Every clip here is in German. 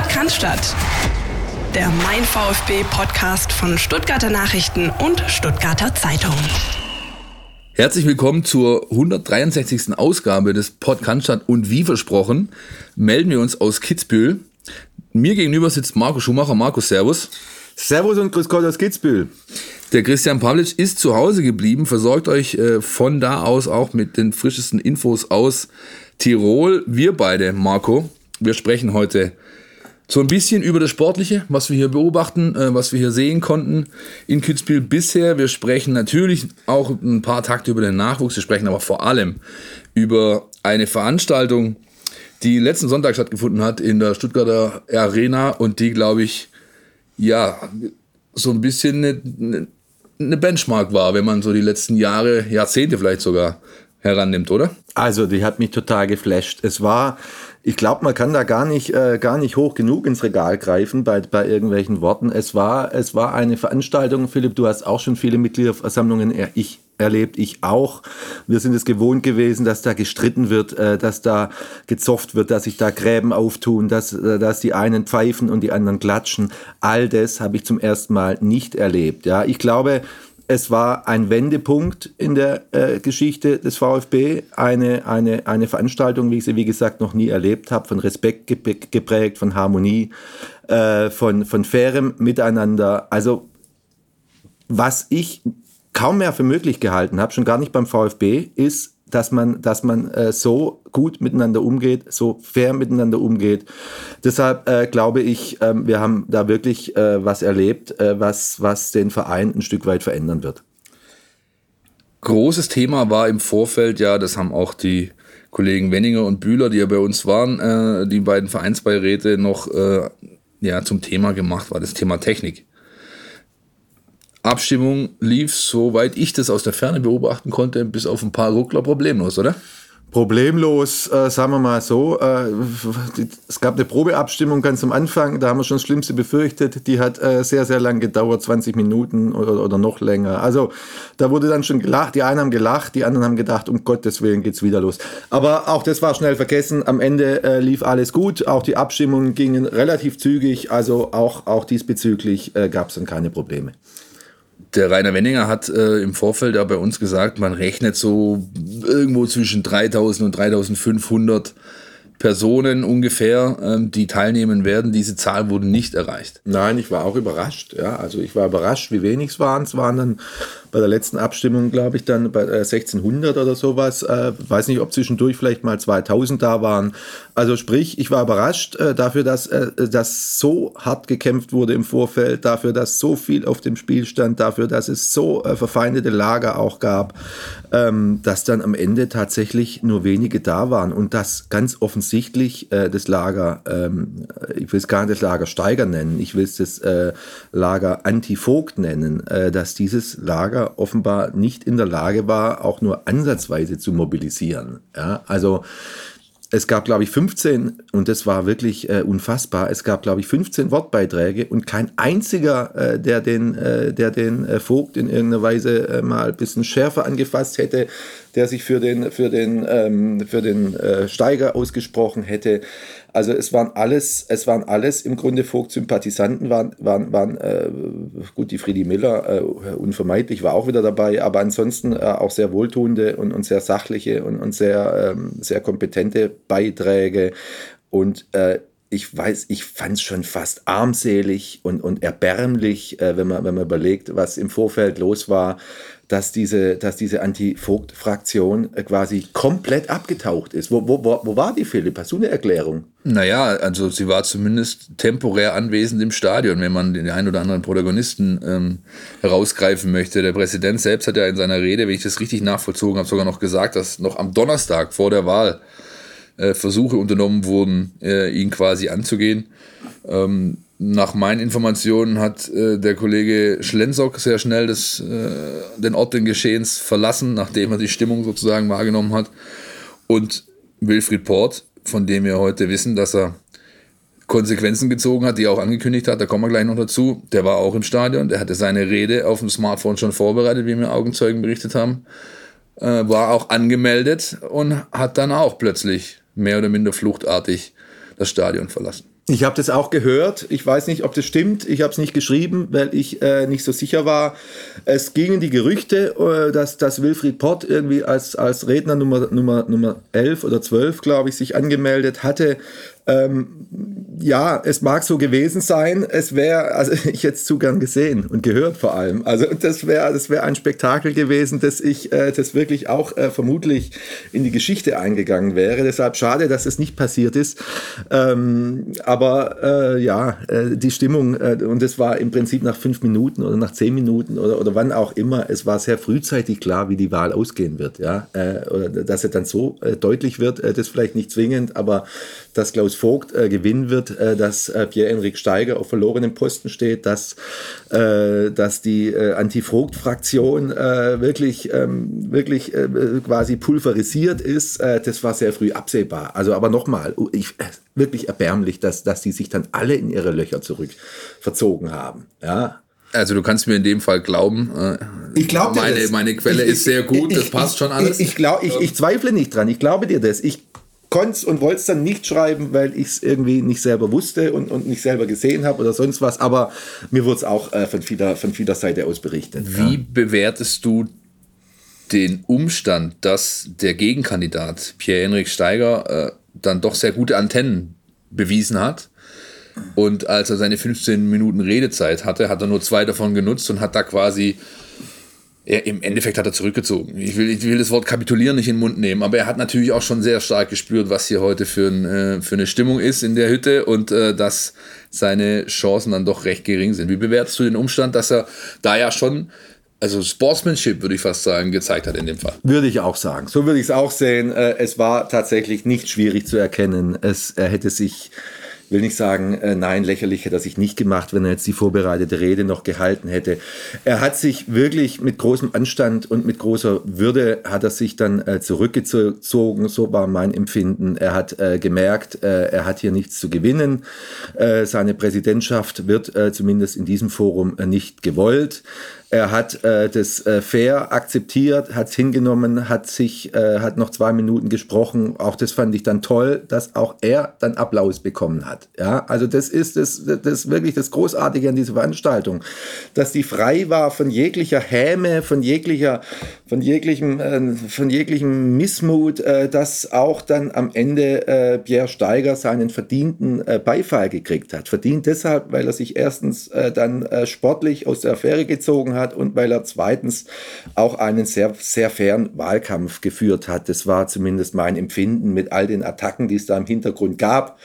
Podcast der Mein VfB Podcast von Stuttgarter Nachrichten und Stuttgarter Zeitung. Herzlich willkommen zur 163. Ausgabe des Podcast und wie versprochen melden wir uns aus Kitzbühel. Mir gegenüber sitzt Marco Schumacher. Marco, Servus. Servus und Grüß Gott aus Kitzbühel. Der Christian Pavlic ist zu Hause geblieben, versorgt euch äh, von da aus auch mit den frischesten Infos aus Tirol. Wir beide, Marco, wir sprechen heute so ein bisschen über das Sportliche, was wir hier beobachten, äh, was wir hier sehen konnten in Kitzbühel bisher. Wir sprechen natürlich auch ein paar Takte über den Nachwuchs. Wir sprechen aber vor allem über eine Veranstaltung, die letzten Sonntag stattgefunden hat in der Stuttgarter Arena und die, glaube ich, ja, so ein bisschen eine, eine Benchmark war, wenn man so die letzten Jahre, Jahrzehnte vielleicht sogar herannimmt, oder? Also, die hat mich total geflasht. Es war ich glaube, man kann da gar nicht, äh, gar nicht hoch genug ins Regal greifen bei, bei irgendwelchen Worten. Es war, es war eine Veranstaltung, Philipp, du hast auch schon viele Mitgliederversammlungen ich erlebt, ich auch. Wir sind es gewohnt gewesen, dass da gestritten wird, äh, dass da gezofft wird, dass sich da Gräben auftun, dass, äh, dass die einen pfeifen und die anderen klatschen. All das habe ich zum ersten Mal nicht erlebt. Ja, ich glaube, es war ein Wendepunkt in der äh, Geschichte des VfB, eine, eine, eine Veranstaltung, wie ich sie, wie gesagt, noch nie erlebt habe, von Respekt geprägt, von Harmonie, äh, von, von fairem Miteinander. Also, was ich kaum mehr für möglich gehalten habe, schon gar nicht beim VfB, ist dass man, dass man äh, so gut miteinander umgeht, so fair miteinander umgeht. Deshalb äh, glaube ich, äh, wir haben da wirklich äh, was erlebt, äh, was, was den Verein ein Stück weit verändern wird. Großes Thema war im Vorfeld, ja, das haben auch die Kollegen Wenninger und Bühler, die ja bei uns waren, äh, die beiden Vereinsbeiräte noch ja, zum Thema gemacht, war das Thema Technik. Abstimmung lief, soweit ich das aus der Ferne beobachten konnte, bis auf ein paar Ruckler problemlos, oder? Problemlos, äh, sagen wir mal so. Äh, es gab eine Probeabstimmung ganz am Anfang, da haben wir schon das Schlimmste befürchtet. Die hat äh, sehr, sehr lang gedauert, 20 Minuten oder, oder noch länger. Also da wurde dann schon gelacht. Die einen haben gelacht, die anderen haben gedacht, um Gottes Willen geht's wieder los. Aber auch das war schnell vergessen. Am Ende äh, lief alles gut. Auch die Abstimmungen gingen relativ zügig. Also auch, auch diesbezüglich äh, gab es dann keine Probleme der Rainer Wenninger hat äh, im Vorfeld ja bei uns gesagt, man rechnet so irgendwo zwischen 3000 und 3500 Personen ungefähr, ähm, die teilnehmen werden. Diese Zahl wurde nicht erreicht. Nein, ich war auch überrascht. Ja, also ich war überrascht, wie wenig es waren. Es waren dann bei der letzten Abstimmung, glaube ich, dann bei 1600 äh, oder sowas. Äh, weiß nicht, ob zwischendurch vielleicht mal 2000 da waren. Also sprich, ich war überrascht äh, dafür, dass äh, das so hart gekämpft wurde im Vorfeld, dafür, dass so viel auf dem Spiel stand, dafür, dass es so äh, verfeindete Lager auch gab, ähm, dass dann am Ende tatsächlich nur wenige da waren und dass ganz offensichtlich äh, das Lager, ähm, ich will es gar nicht das Lager Steiger nennen, ich will es das Lager Anti-Vogt nennen, dass dieses Lager Lager offenbar nicht in der Lage war, auch nur ansatzweise zu mobilisieren. Ja, also es gab, glaube ich, 15, und das war wirklich äh, unfassbar, es gab, glaube ich, 15 Wortbeiträge und kein einziger, äh, der den, äh, der den äh, Vogt in irgendeiner Weise äh, mal ein bisschen schärfer angefasst hätte, der sich für den, für den, ähm, für den äh, Steiger ausgesprochen hätte. Also es waren alles, es waren alles im Grunde Vogt-Sympathisanten, waren, waren, waren äh, gut, die Friedi Miller, äh, unvermeidlich, war auch wieder dabei, aber ansonsten äh, auch sehr wohltuende und, und sehr sachliche und, und sehr, ähm, sehr kompetente Beiträge. Und äh, ich weiß, ich fand es schon fast armselig und, und erbärmlich, äh, wenn, man, wenn man überlegt, was im Vorfeld los war, dass diese, dass diese Anti-Vogt-Fraktion äh, quasi komplett abgetaucht ist. Wo, wo, wo war die, Philipp? Hast du eine Erklärung? Naja, also sie war zumindest temporär anwesend im Stadion, wenn man den einen oder anderen Protagonisten ähm, herausgreifen möchte. Der Präsident selbst hat ja in seiner Rede, wenn ich das richtig nachvollzogen habe, sogar noch gesagt, dass noch am Donnerstag vor der Wahl äh, Versuche unternommen wurden, äh, ihn quasi anzugehen. Ähm, nach meinen Informationen hat äh, der Kollege Schlenzock sehr schnell das, äh, den Ort des Geschehens verlassen, nachdem er die Stimmung sozusagen wahrgenommen hat. Und Wilfried Port, von dem wir heute wissen, dass er Konsequenzen gezogen hat, die er auch angekündigt hat, da kommen wir gleich noch dazu, der war auch im Stadion, der hatte seine Rede auf dem Smartphone schon vorbereitet, wie mir Augenzeugen berichtet haben, äh, war auch angemeldet und hat dann auch plötzlich mehr oder minder fluchtartig das Stadion verlassen. Ich habe das auch gehört. Ich weiß nicht, ob das stimmt. Ich habe es nicht geschrieben, weil ich äh, nicht so sicher war. Es gingen die Gerüchte, äh, dass, dass Wilfried Pott irgendwie als, als Redner Nummer, Nummer, Nummer 11 oder 12, glaube ich, sich angemeldet hatte. Ähm, ja, es mag so gewesen sein. Es wäre, also ich hätte es zu gern gesehen und gehört vor allem. Also das wäre, das wäre ein Spektakel gewesen, dass ich, äh, das wirklich auch äh, vermutlich in die Geschichte eingegangen wäre. Deshalb schade, dass es nicht passiert ist. Ähm, aber äh, ja, äh, die Stimmung äh, und es war im Prinzip nach fünf Minuten oder nach zehn Minuten oder, oder wann auch immer. Es war sehr frühzeitig klar, wie die Wahl ausgehen wird. Ja, äh, oder dass er dann so deutlich wird, das vielleicht nicht zwingend, aber dass Klaus Vogt äh, gewinnen wird, äh, dass äh, Pierre-Enrik Steiger auf verlorenem Posten steht, dass, äh, dass die äh, Anti-Vogt-Fraktion äh, wirklich, ähm, wirklich quasi pulverisiert ist. das war sehr früh absehbar. Also aber nochmal, ich, wirklich erbärmlich, dass, dass die sich dann alle in ihre Löcher zurück verzogen haben. Ja, also du kannst mir in dem Fall glauben. ich glaube meine, meine Quelle ich, ist sehr gut, ich, das passt schon alles. Ich, ich, glaub, ich, ich zweifle nicht dran, ich glaube dir das. Ich konnte und wollte es dann nicht schreiben, weil ich es irgendwie nicht selber wusste und, und nicht selber gesehen habe oder sonst was. Aber mir wurde es auch äh, von, vieler, von vieler Seite aus berichtet. Wie ja. bewertest du den Umstand, dass der Gegenkandidat Pierre-Henrik Steiger äh, dann doch sehr gute Antennen bewiesen hat? Und als er seine 15 Minuten Redezeit hatte, hat er nur zwei davon genutzt und hat da quasi er, Im Endeffekt hat er zurückgezogen. Ich will, ich will das Wort kapitulieren nicht in den Mund nehmen, aber er hat natürlich auch schon sehr stark gespürt, was hier heute für, ein, äh, für eine Stimmung ist in der Hütte und äh, dass seine Chancen dann doch recht gering sind. Wie bewertest du den Umstand, dass er da ja schon also Sportsmanship, würde ich fast sagen, gezeigt hat in dem Fall. Würde ich auch sagen. So würde ich es auch sehen. Äh, es war tatsächlich nicht schwierig zu erkennen. Es, er hätte sich will nicht sagen, äh, nein, lächerlich hätte er sich nicht gemacht, wenn er jetzt die vorbereitete Rede noch gehalten hätte. Er hat sich wirklich mit großem Anstand und mit großer Würde hat er sich dann äh, zurückgezogen, so war mein Empfinden. Er hat äh, gemerkt, äh, er hat hier nichts zu gewinnen. Äh, seine Präsidentschaft wird äh, zumindest in diesem Forum nicht gewollt. Er hat äh, das äh, fair akzeptiert, hat es hingenommen, hat sich, äh, hat noch zwei Minuten gesprochen. Auch das fand ich dann toll, dass auch er dann Applaus bekommen hat. Ja, also das ist das, das wirklich das Großartige an dieser Veranstaltung, dass die frei war von jeglicher Häme, von jeglicher, von jeglichem, äh, von jeglichem Missmut, äh, dass auch dann am Ende äh, Pierre Steiger seinen verdienten Beifall gekriegt hat. Verdient deshalb, weil er sich erstens dann sportlich aus der Affäre gezogen hat hat und weil er zweitens auch einen sehr, sehr fairen Wahlkampf geführt hat. Das war zumindest mein Empfinden mit all den Attacken, die es da im Hintergrund gab.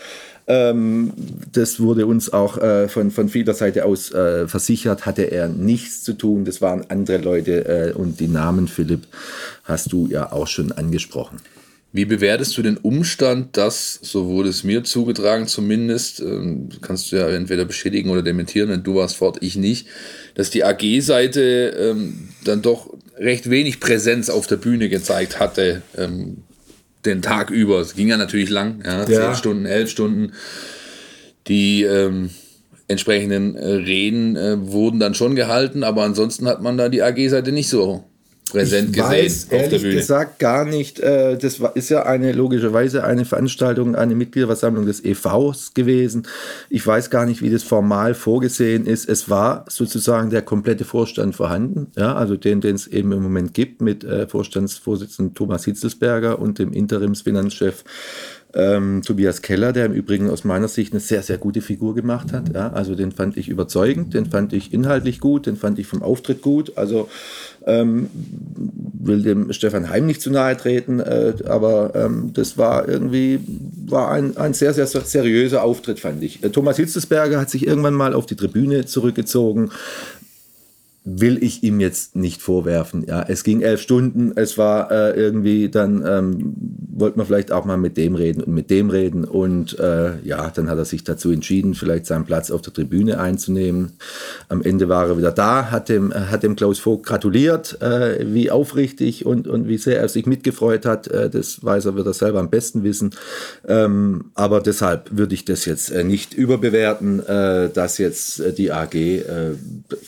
Ähm, das wurde uns auch äh, von, von vieler Seite aus äh, versichert, hatte er nichts zu tun. Das waren andere Leute äh, und die Namen, Philipp, hast du ja auch schon angesprochen. Wie bewertest du den Umstand, dass, so wurde es mir zugetragen zumindest, ähm, kannst du ja entweder beschädigen oder dementieren, wenn du warst fort, ich nicht, dass die AG-Seite ähm, dann doch recht wenig Präsenz auf der Bühne gezeigt hatte, ähm, den Tag über. Es ging ja natürlich lang, ja, ja. zehn Stunden, elf Stunden. Die ähm, entsprechenden äh, Reden äh, wurden dann schon gehalten, aber ansonsten hat man da die AG-Seite nicht so präsent ich gesehen. Weiß, ehrlich gesagt gar nicht. Äh, das ist ja eine logischerweise eine Veranstaltung, eine Mitgliederversammlung des EVs gewesen. Ich weiß gar nicht, wie das formal vorgesehen ist. Es war sozusagen der komplette Vorstand vorhanden, ja, also den, den es eben im Moment gibt mit äh, Vorstandsvorsitzenden Thomas Hitzelsberger und dem Interimsfinanzchef ähm, Tobias Keller, der im Übrigen aus meiner Sicht eine sehr, sehr gute Figur gemacht hat. Ja, also den fand ich überzeugend, den fand ich inhaltlich gut, den fand ich vom Auftritt gut. Also ähm, will dem Stefan Heim nicht zu nahe treten, äh, aber ähm, das war irgendwie war ein, ein sehr, sehr, seriöser Auftritt, fand ich. Äh, Thomas Hitzesberger hat sich irgendwann mal auf die Tribüne zurückgezogen, will ich ihm jetzt nicht vorwerfen. Ja, es ging elf Stunden, es war äh, irgendwie, dann ähm, wollte man vielleicht auch mal mit dem reden und mit dem reden und äh, ja, dann hat er sich dazu entschieden, vielleicht seinen Platz auf der Tribüne einzunehmen. Am Ende war er wieder da, hat dem, hat dem Klaus Vogt gratuliert, äh, wie aufrichtig und, und wie sehr er sich mitgefreut hat, äh, das weiß er, wird er selber am besten wissen. Ähm, aber deshalb würde ich das jetzt äh, nicht überbewerten, äh, dass jetzt die AG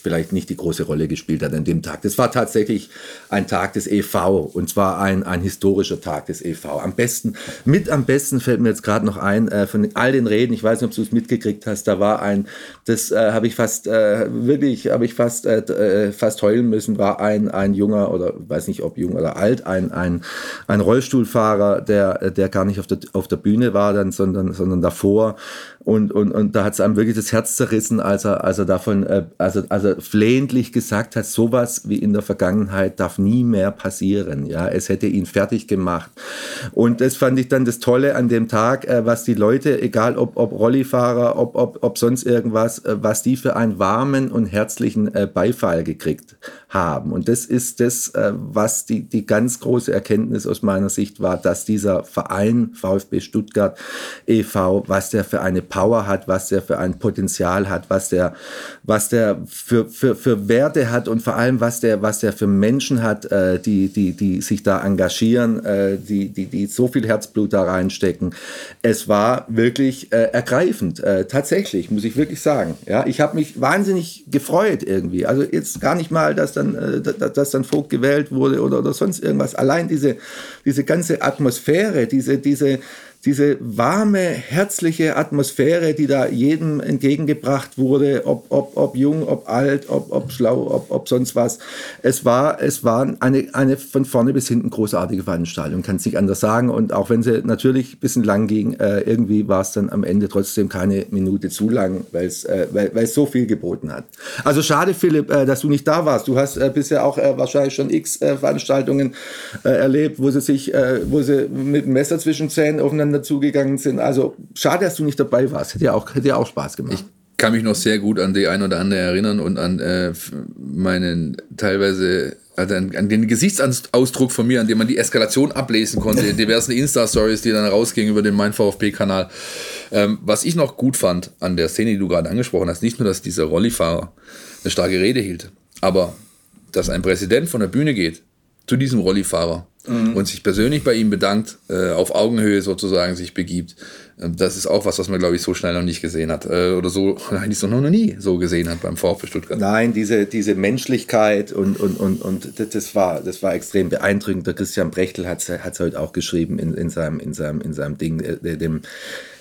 vielleicht nicht die große Rolle gespielt hat an dem Tag. Das war tatsächlich ein Tag des EV und zwar ein, ein historischer Tag des EV. Am besten, mit am besten fällt mir jetzt gerade noch ein, äh, von all den Reden, ich weiß nicht, ob du es mitgekriegt hast, da war ein, das äh, habe ich fast, äh, wirklich, habe ich fast, äh, äh, fast heulen müssen, war ein, ein junger oder weiß nicht, ob jung oder alt, ein, ein, ein Rollstuhlfahrer, der, der gar nicht auf der, auf der Bühne war dann, sondern, sondern davor und, und, und da hat es einem wirklich das Herz zerrissen, als er, als er davon, äh, also, also flehentlich gesagt hat, sowas wie in der Vergangenheit darf nie mehr passieren. Ja, es hätte ihn fertig gemacht. Und das fand ich dann das Tolle an dem Tag, äh, was die Leute, egal ob, ob Rollifahrer, ob, ob, ob sonst irgendwas, äh, was die für einen warmen und herzlichen äh, Beifall gekriegt haben. Und das ist das, äh, was die, die ganz große Erkenntnis aus meiner Sicht war, dass dieser Verein VfB Stuttgart e.V., was der für eine Power hat, was der für ein Potenzial hat, was der, was der für, für, für Werte hat und vor allem, was der, was der für Menschen hat, äh, die, die, die sich da engagieren, äh, die, die, die so viel Herzblut da reinstecken. Es war wirklich ergreifend, tatsächlich, muss ich wirklich sagen. Ja, ich habe mich wahnsinnig gefreut irgendwie. Also jetzt gar nicht mal, dass dann, äh, dass dann Vogt gewählt wurde oder, oder sonst irgendwas. Allein diese, diese ganze Atmosphäre, diese, diese, diese warme, herzliche Atmosphäre, die da jedem entgegengebracht wurde, ob, ob, ob jung, ob alt, ob, ob schlau, ob, ob sonst was. Es war, es war eine, eine von vorne bis hinten großartige Veranstaltung, kann es nicht anders sagen. Und auch wenn sie natürlich ein bisschen lang ging, äh, irgendwie war es dann am Ende trotzdem keine Minute zu lang, weil's, äh, weil es so viel geboten hat. Also schade, Philipp, äh, dass du nicht da warst. Du hast äh, bisher auch äh, wahrscheinlich schon x äh, Veranstaltungen erlebt, wo sie sich, wo sie mit dem Messer zwischen Zähnen aufeinander zugegangen sind. Also schade, dass du nicht dabei warst. Hätte ja auch, hätte ja auch Spaß gemacht. Ich kann mich noch sehr gut an die ein oder andere erinnern und an äh, meinen teilweise also an, an, den Gesichtsausdruck von mir, an dem man die Eskalation ablesen konnte, in diversen Insta-Stories, die dann rausgingen über den Mein VfB-Kanal. Ähm, was ich noch gut fand an der Szene, die du gerade angesprochen hast, nicht nur, dass dieser Rollifahrer eine starke Rede hielt, aber dass ein Präsident von der Bühne geht zu diesem Rollifahrer mhm. und sich persönlich bei ihm bedankt, äh, auf Augenhöhe sozusagen sich begibt. Ähm, das ist auch was, was man, glaube ich, so schnell noch nicht gesehen hat. Äh, oder so eigentlich so noch nie so gesehen hat beim VfB Stuttgart. Nein, diese, diese Menschlichkeit und, und, und, und das, war, das war extrem beeindruckend. Der Christian Brechtel hat es heute auch geschrieben in, in, seinem, in, seinem, in seinem Ding, äh, dem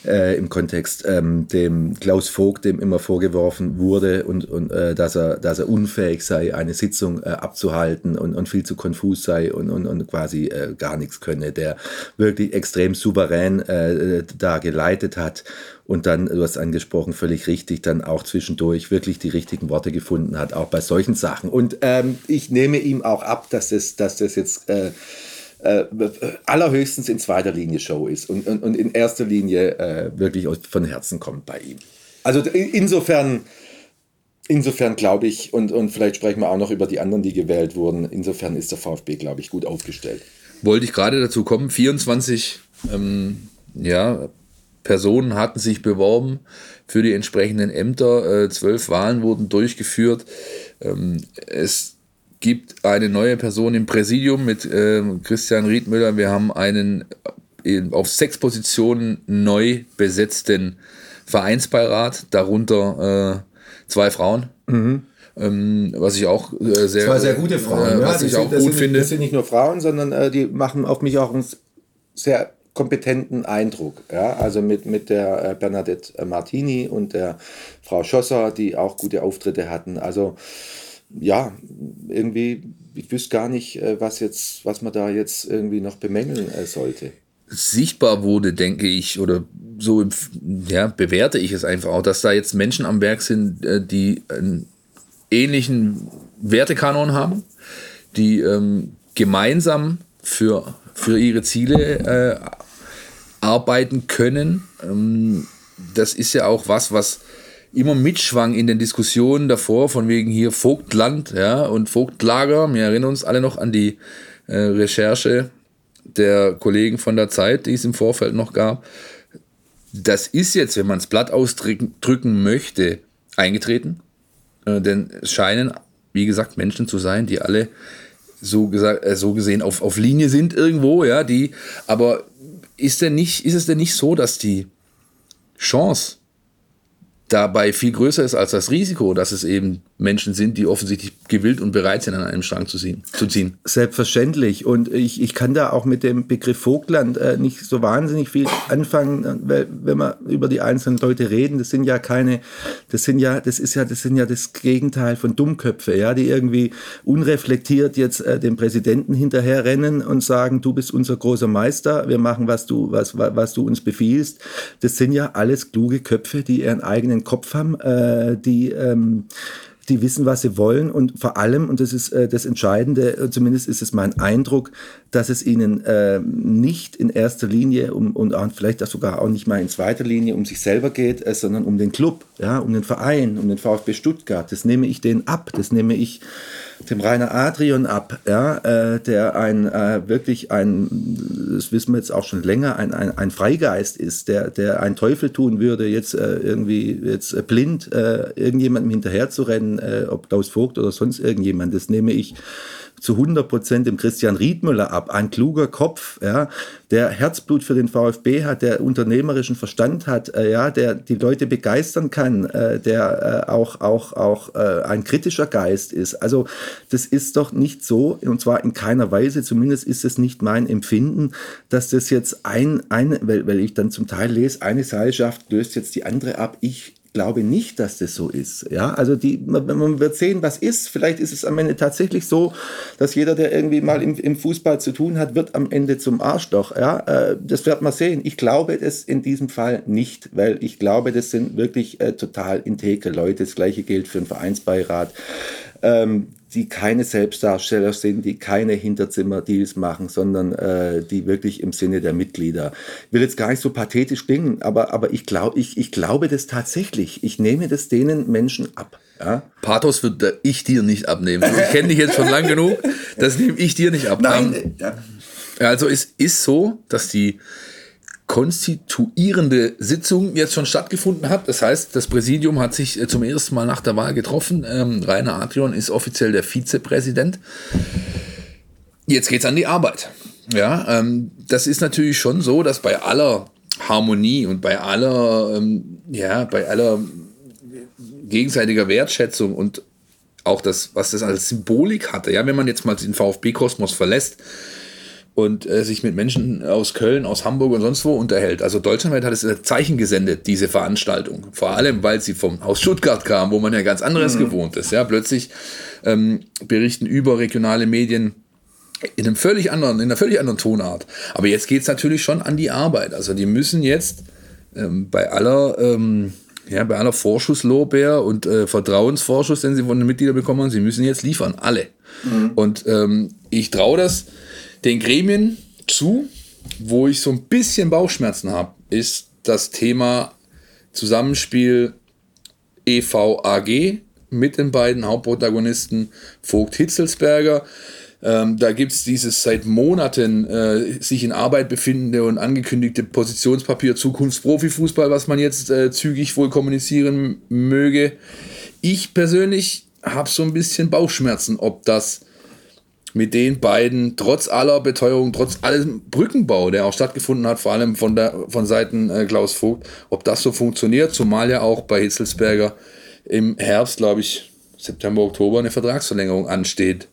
äh, im Kontext ähm, dem Klaus Vogt, dem immer vorgeworfen wurde und, und äh, dass, er, dass er unfähig sei, eine Sitzung äh, abzuhalten und, und viel zu konfus sei und, und, und quasi äh, gar nichts könne, der wirklich extrem souverän äh, da geleitet hat und dann, du hast angesprochen, völlig richtig, dann auch zwischendurch wirklich die richtigen Worte gefunden hat, auch bei solchen Sachen. Und ähm, ich nehme ihm auch ab, dass das, dass das jetzt äh, äh, allerhöchstens in zweiter Linie Show ist und, und, und in erster Linie äh, wirklich von Herzen kommt bei ihm. Also insofern, insofern glaube ich, und, und vielleicht sprechen wir auch noch über die anderen, die gewählt wurden, insofern ist der VfB, glaube ich, gut aufgestellt. Wollte ich gerade dazu kommen, 24 ähm, ja, Personen hatten sich beworben für die entsprechenden Ämter, äh, zwölf Wahlen wurden durchgeführt. Ähm, es gibt eine neue Person im Präsidium mit äh, Christian Riedmüller. Wir haben einen äh, auf sechs Positionen neu besetzten Vereinsbeirat, darunter äh, zwei Frauen. Mhm. Ähm, was ich auch äh, sehr, zwei sehr gute Frauen, äh, was ja, ich auch gut sind, finde. Das sind nicht nur Frauen, sondern äh, die machen auf mich auch einen sehr kompetenten Eindruck. Ja? Also mit, mit der äh, Bernadette Martini und der Frau Schosser, die auch gute Auftritte hatten. Also ja, irgendwie, ich wüsste gar nicht, äh, was jetzt, was man da jetzt irgendwie noch bemängeln äh, sollte. Sichtbar wurde, denke ich, oder so ja, bewerte ich es einfach auch, dass da jetzt Menschen am Werk sind, äh, die einen ähnlichen Wertekanon haben, die ähm, gemeinsam für, für ihre Ziele äh, arbeiten können. Ähm, das ist ja auch was, was immer mitschwang in den Diskussionen davor, von wegen hier Vogtland ja, und Vogtlager. Wir erinnern uns alle noch an die äh, Recherche der Kollegen von der Zeit, die es im Vorfeld noch gab. Das ist jetzt, wenn man es platt ausdrücken möchte, eingetreten. Äh, denn es scheinen, wie gesagt, Menschen zu sein, die alle so, gesagt, äh, so gesehen auf, auf Linie sind irgendwo, ja, die, aber ist, denn nicht, ist es denn nicht so, dass die Chance dabei viel größer ist als das Risiko, dass es eben Menschen sind, die offensichtlich gewillt und bereit sind, an einem Strang zu ziehen. Zu ziehen. Selbstverständlich. Und ich, ich kann da auch mit dem Begriff Vogtland äh, nicht so wahnsinnig viel anfangen, weil wenn wir über die einzelnen Leute reden, das sind ja keine, das sind ja, das ist ja, das sind ja das Gegenteil von Dummköpfe, ja, die irgendwie unreflektiert jetzt äh, dem Präsidenten hinterherrennen und sagen, du bist unser großer Meister, wir machen, was du, was, was du uns befiehlst. Das sind ja alles kluge Köpfe, die ihren eigenen Kopf haben, äh, die ähm, die wissen, was sie wollen und vor allem, und das ist äh, das Entscheidende, äh, zumindest ist es mein Eindruck, dass es ihnen äh, nicht in erster Linie um, und auch vielleicht auch sogar auch nicht mal in zweiter Linie um sich selber geht, äh, sondern um den Club, ja, um den Verein, um den VfB Stuttgart. Das nehme ich denen ab, das nehme ich dem Rainer Adrian ab, ja, äh, der ein äh, wirklich ein, das wissen wir jetzt auch schon länger, ein, ein, ein Freigeist ist, der, der einen Teufel tun würde, jetzt äh, irgendwie jetzt blind äh, irgendjemandem hinterherzurennen, äh, ob Klaus Vogt oder sonst irgendjemand. Das nehme ich zu 100 Prozent dem Christian Riedmüller ab. Ein kluger Kopf, ja, der Herzblut für den VfB hat, der unternehmerischen Verstand hat, äh, ja, der die Leute begeistern kann, äh, der äh, auch, auch, auch äh, ein kritischer Geist ist. Also das ist doch nicht so, und zwar in keiner Weise, zumindest ist es nicht mein Empfinden, dass das jetzt ein, ein weil, weil ich dann zum Teil lese, eine Seilschaft löst jetzt die andere ab. Ich glaube nicht, dass das so ist. Ja, also die, man, man, wird sehen, was ist. Vielleicht ist es am Ende tatsächlich so, dass jeder, der irgendwie mal im, im Fußball zu tun hat, wird am Ende zum Arschloch. Ja, äh, das wird man sehen. Ich glaube es in diesem Fall nicht, weil ich glaube, das sind wirklich äh, total integre Leute. Das gleiche gilt für den Vereinsbeirat. Ähm, die keine Selbstdarsteller sind, die keine Hinterzimmer-Deals machen, sondern äh, die wirklich im Sinne der Mitglieder. Ich will jetzt gar nicht so pathetisch klingen, aber, aber ich, glaub, ich, ich glaube das tatsächlich. Ich nehme das denen Menschen ab. Ja? Pathos würde ich dir nicht abnehmen. Ich kenne dich jetzt schon lang genug, das nehme ich dir nicht ab. Nein, ähm, ja. Also es ist so, dass die konstituierende Sitzung jetzt schon stattgefunden hat. Das heißt, das Präsidium hat sich äh, zum ersten Mal nach der Wahl getroffen. Ähm, Rainer Adrian ist offiziell der Vizepräsident. Jetzt geht's an die Arbeit. Ja, ähm, das ist natürlich schon so, dass bei aller Harmonie und bei aller, ähm, ja, bei aller gegenseitiger Wertschätzung und auch das, was das als Symbolik hatte, ja, wenn man jetzt mal den VfB-Kosmos verlässt, und äh, sich mit Menschen aus Köln, aus Hamburg und sonst wo unterhält. Also deutschlandweit hat es ein Zeichen gesendet, diese Veranstaltung. Vor allem, weil sie vom aus Stuttgart kam, wo man ja ganz anderes mhm. gewohnt ist. Ja, plötzlich ähm, berichten überregionale Medien in einem völlig anderen, in einer völlig anderen Tonart. Aber jetzt geht es natürlich schon an die Arbeit. Also die müssen jetzt ähm, bei aller ähm, ja, bei aller Vorschusslorbeer und äh, Vertrauensvorschuss, den sie von den Mitgliedern bekommen haben, sie müssen jetzt liefern, alle. Mhm. Und ähm, ich traue das den Gremien zu. Wo ich so ein bisschen Bauchschmerzen habe, ist das Thema Zusammenspiel EVAG mit den beiden Hauptprotagonisten Vogt Hitzelsberger. Ähm, da gibt es dieses seit Monaten äh, sich in Arbeit befindende und angekündigte Positionspapier Zukunftsprofifußball, was man jetzt äh, zügig wohl kommunizieren möge. Ich persönlich habe so ein bisschen Bauchschmerzen, ob das mit den beiden trotz aller Beteuerung, trotz allem Brückenbau, der auch stattgefunden hat, vor allem von, der, von Seiten äh, Klaus Vogt, ob das so funktioniert, zumal ja auch bei Hitzelsberger im Herbst, glaube ich, September, Oktober eine Vertragsverlängerung ansteht.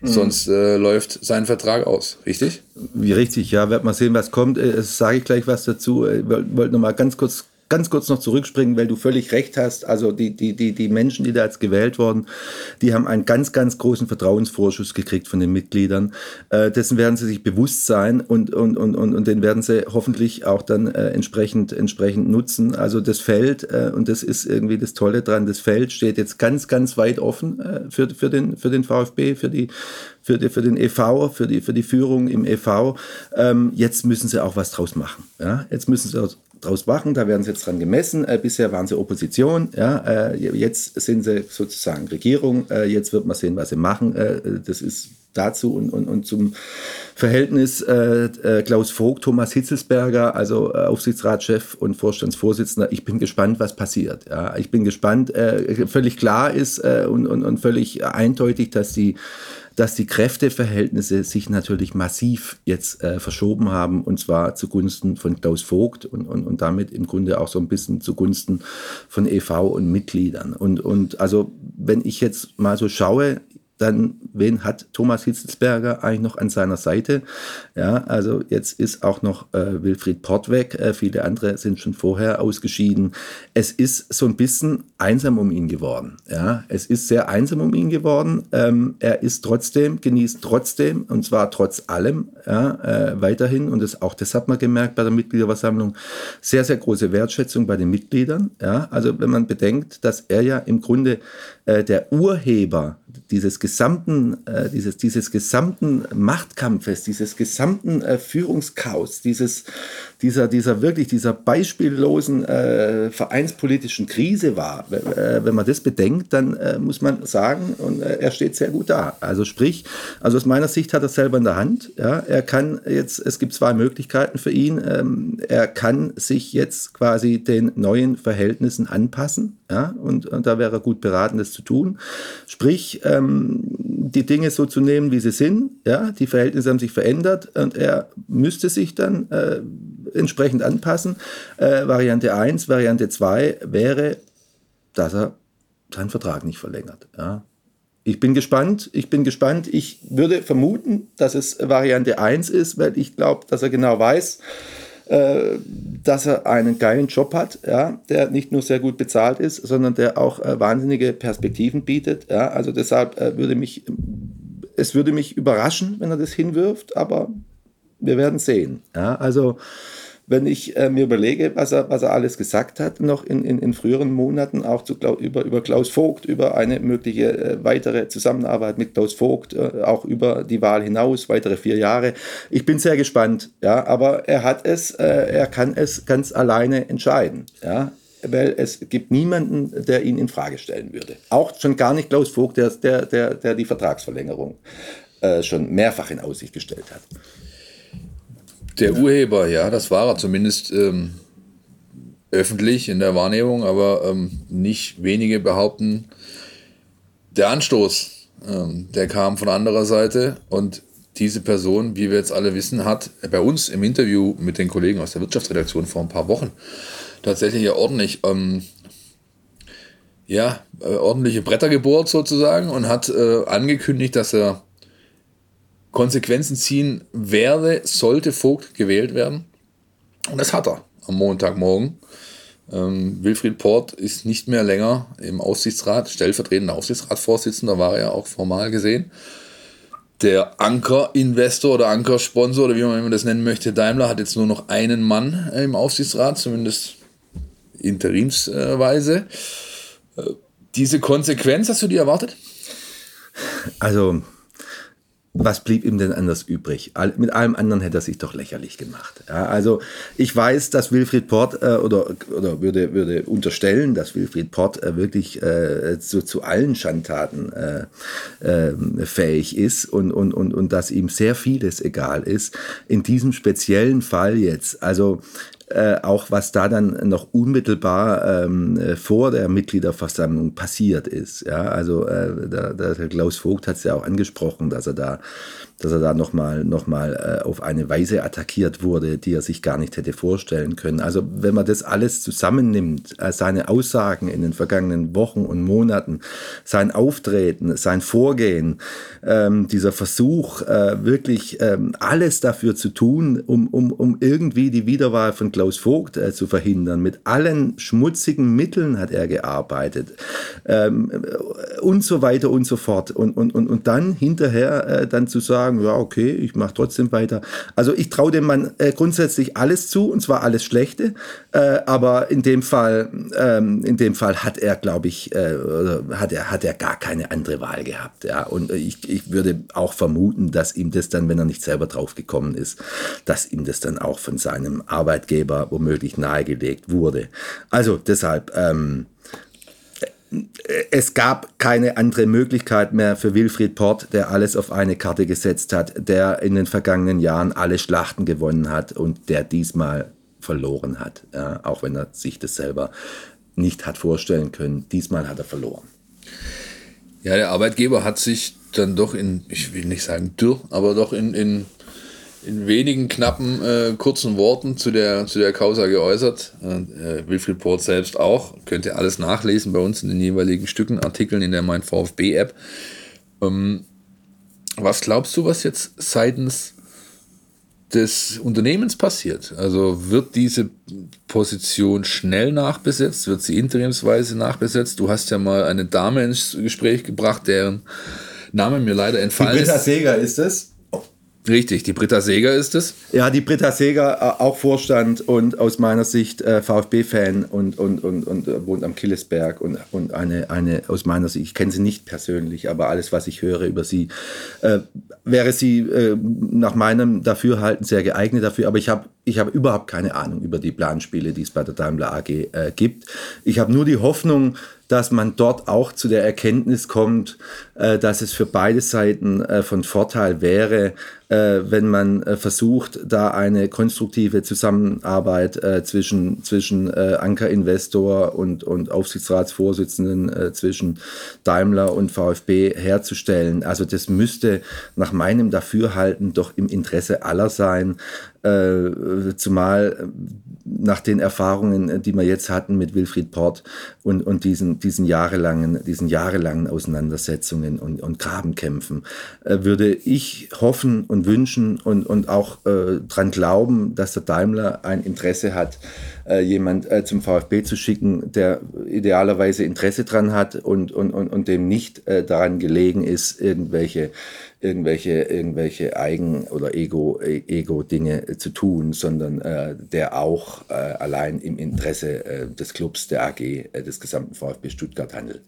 Mhm. Sonst äh, läuft sein Vertrag aus, richtig? Wie richtig, ja. Wird mal sehen, was kommt. Äh, sage ich gleich was dazu. Ich äh, wollte noch mal ganz kurz ganz kurz noch zurückspringen, weil du völlig recht hast. Also die, die, die, die Menschen, die da jetzt gewählt wurden, die haben einen ganz, ganz großen Vertrauensvorschuss gekriegt von den Mitgliedern. Äh, dessen werden sie sich bewusst sein und, und, und, und, und den werden sie hoffentlich auch dann äh, entsprechend, entsprechend nutzen. Also das Feld, äh, und das ist irgendwie das Tolle dran, das Feld steht jetzt ganz, ganz weit offen äh, für, für, den, für den VfB, für die für, die, für den EV, für die, für die Führung im EV. Ähm, jetzt müssen sie auch was draus machen. Ja? Jetzt müssen sie draus machen, da werden sie jetzt dran gemessen. Äh, bisher waren sie Opposition, ja? Äh, jetzt sind sie sozusagen Regierung, äh, jetzt wird man sehen, was sie machen. Äh, das ist dazu und, und, und zum Verhältnis äh, äh, Klaus Vogt, Thomas Hitzelsberger, also Aufsichtsratschef und Vorstandsvorsitzender. Ich bin gespannt, was passiert. Ja, ich bin gespannt. Völlig klar ist und, und, und völlig eindeutig, dass die dass die Kräfteverhältnisse sich natürlich massiv jetzt äh, verschoben haben und zwar zugunsten von Klaus Vogt und, und, und damit im Grunde auch so ein bisschen zugunsten von EV und Mitgliedern. Und, und also wenn ich jetzt mal so schaue, dann wen hat Thomas Hitzelsberger eigentlich noch an seiner Seite? Ja, also jetzt ist auch noch äh, Wilfried Port weg, äh, viele andere sind schon vorher ausgeschieden. Es ist so ein bisschen einsam um ihn geworden. Ja, es ist sehr einsam um ihn geworden. Ähm, er ist trotzdem, genießt trotzdem, und zwar trotz allem, ja, äh, weiterhin, und das, auch das hat man gemerkt bei der Mitgliederversammlung, sehr, sehr große Wertschätzung bei den Mitgliedern. Ja, also wenn man bedenkt, dass er ja im Grunde äh, der Urheber dieses gesamten, äh, dieses, dieses gesamten Machtkampfes, dieses gesamten äh, Führungschaos, dieses, dieser, dieser wirklich, dieser beispiellosen äh, vereinspolitischen Krise war. Äh, wenn man das bedenkt, dann äh, muss man sagen, und äh, er steht sehr gut da. Also sprich, also aus meiner Sicht hat er selber in der Hand. Ja, er kann jetzt, es gibt zwei Möglichkeiten für ihn. Ähm, er kann sich jetzt quasi den neuen Verhältnissen anpassen. Ja, und, und da wäre er gut beraten, das zu tun. Sprich, ähm, die Dinge so zu nehmen, wie sie sind. Ja, die Verhältnisse haben sich verändert und er müsste sich dann äh, entsprechend anpassen. Äh, Variante 1, Variante 2 wäre, dass er seinen Vertrag nicht verlängert. Ja. Ich bin gespannt, ich bin gespannt. Ich würde vermuten, dass es Variante 1 ist, weil ich glaube, dass er genau weiß, äh, dass er einen geilen Job hat, ja, der nicht nur sehr gut bezahlt ist, sondern der auch äh, wahnsinnige Perspektiven bietet. Ja. Also deshalb äh, würde mich, es würde mich überraschen, wenn er das hinwirft, aber wir werden sehen. Ja. Also wenn ich äh, mir überlege, was er, was er alles gesagt hat, noch in, in, in früheren Monaten, auch zu, über, über Klaus Vogt, über eine mögliche äh, weitere Zusammenarbeit mit Klaus Vogt, äh, auch über die Wahl hinaus, weitere vier Jahre. Ich bin sehr gespannt, ja, aber er hat es, äh, er kann es ganz alleine entscheiden, ja weil es gibt niemanden, der ihn in Frage stellen würde. Auch schon gar nicht Klaus Vogt, der, der, der, der die Vertragsverlängerung äh, schon mehrfach in Aussicht gestellt hat. Der Urheber, ja, das war er zumindest ähm, öffentlich in der Wahrnehmung, aber ähm, nicht wenige behaupten, der Anstoß, ähm, der kam von anderer Seite und diese Person, wie wir jetzt alle wissen, hat bei uns im Interview mit den Kollegen aus der Wirtschaftsredaktion vor ein paar Wochen tatsächlich ja ordentlich, ähm, ja, äh, ordentliche Bretter gebohrt sozusagen und hat äh, angekündigt, dass er Konsequenzen ziehen werde, sollte Vogt gewählt werden. Und das hat er am Montagmorgen. Ähm, Wilfried Port ist nicht mehr länger im Aufsichtsrat, stellvertretender Aufsichtsratsvorsitzender war er auch formal gesehen. Der Anker-Investor oder Ankersponsor oder wie man das nennen möchte, Daimler, hat jetzt nur noch einen Mann im Aufsichtsrat, zumindest interimsweise. Äh, diese Konsequenz, hast du die erwartet? Also was blieb ihm denn anders übrig? Mit allem anderen hätte er sich doch lächerlich gemacht. Ja, also ich weiß, dass Wilfried Port äh, oder, oder würde, würde unterstellen, dass Wilfried Port äh, wirklich äh, zu, zu allen Schandtaten äh, ähm, fähig ist und, und, und, und dass ihm sehr vieles egal ist. In diesem speziellen Fall jetzt, also äh, auch was da dann noch unmittelbar ähm, äh, vor der Mitgliederversammlung passiert ist. Ja, also äh, der, der Klaus Vogt hat es ja auch angesprochen, dass er da dass er da nochmal noch mal, äh, auf eine Weise attackiert wurde, die er sich gar nicht hätte vorstellen können. Also wenn man das alles zusammennimmt, äh, seine Aussagen in den vergangenen Wochen und Monaten, sein Auftreten, sein Vorgehen, ähm, dieser Versuch, äh, wirklich ähm, alles dafür zu tun, um, um, um irgendwie die Wiederwahl von Klaus Vogt zu verhindern. Mit allen schmutzigen Mitteln hat er gearbeitet ähm, und so weiter und so fort. Und, und, und, und dann hinterher dann zu sagen, sagen, ja, okay, ich mache trotzdem weiter. Also ich traue dem Mann äh, grundsätzlich alles zu, und zwar alles Schlechte, äh, aber in dem Fall, ähm, in dem Fall hat er, glaube ich, äh, hat er, hat er gar keine andere Wahl gehabt. Ja? Und ich, ich würde auch vermuten, dass ihm das dann, wenn er nicht selber drauf gekommen ist, dass ihm das dann auch von seinem Arbeitgeber womöglich nahegelegt wurde. Also deshalb, ähm, es gab keine andere Möglichkeit mehr für Wilfried Port, der alles auf eine Karte gesetzt hat, der in den vergangenen Jahren alle Schlachten gewonnen hat und der diesmal verloren hat, ja, auch wenn er sich das selber nicht hat vorstellen können. Diesmal hat er verloren. Ja, der Arbeitgeber hat sich dann doch in, ich will nicht sagen dürr, aber doch in, in, in wenigen knappen, äh, kurzen Worten zu der, zu der Causa geäußert. Äh, Wilfried Port selbst auch. Könnt ihr alles nachlesen bei uns in den jeweiligen Stücken, Artikeln in der Mein VfB-App. Ähm, was glaubst du, was jetzt seitens des Unternehmens passiert? Also wird diese Position schnell nachbesetzt? Wird sie interimsweise nachbesetzt? Du hast ja mal eine Dame ins Gespräch gebracht, deren Name mir leider entfallen Die Britta Seger ist es. Richtig, die Britta Seger ist es. Ja, die Britta Seger, äh, auch Vorstand und aus meiner Sicht äh, VfB-Fan und, und, und, und äh, wohnt am Killesberg und, und eine, eine, aus meiner Sicht, ich kenne sie nicht persönlich, aber alles, was ich höre über sie, äh, wäre sie äh, nach meinem Dafürhalten sehr geeignet dafür, aber ich habe ich hab überhaupt keine Ahnung über die Planspiele, die es bei der Daimler AG äh, gibt. Ich habe nur die Hoffnung, dass man dort auch zu der Erkenntnis kommt, äh, dass es für beide Seiten äh, von Vorteil wäre, äh, wenn man versucht, da eine konstruktive Zusammenarbeit zwischen, zwischen Ankerinvestor und, und Aufsichtsratsvorsitzenden, zwischen Daimler und VfB herzustellen. Also das müsste nach meinem Dafürhalten doch im Interesse aller sein, zumal nach den Erfahrungen, die wir jetzt hatten mit Wilfried Port und, und diesen, diesen, jahrelangen, diesen jahrelangen Auseinandersetzungen und, und Grabenkämpfen, äh, würde ich hoffen und wünschen und, und auch äh, dran glauben, dass der Daimler ein Interesse hat, äh, jemand äh, zum VfB zu schicken, der idealerweise Interesse dran hat und, und, und, und dem nicht äh, daran gelegen ist, irgendwelche irgendwelche, irgendwelche Eigen- oder Ego-Dinge Ego zu tun, sondern äh, der auch äh, allein im Interesse äh, des Clubs, der AG, äh, des gesamten VfB Stuttgart handelt.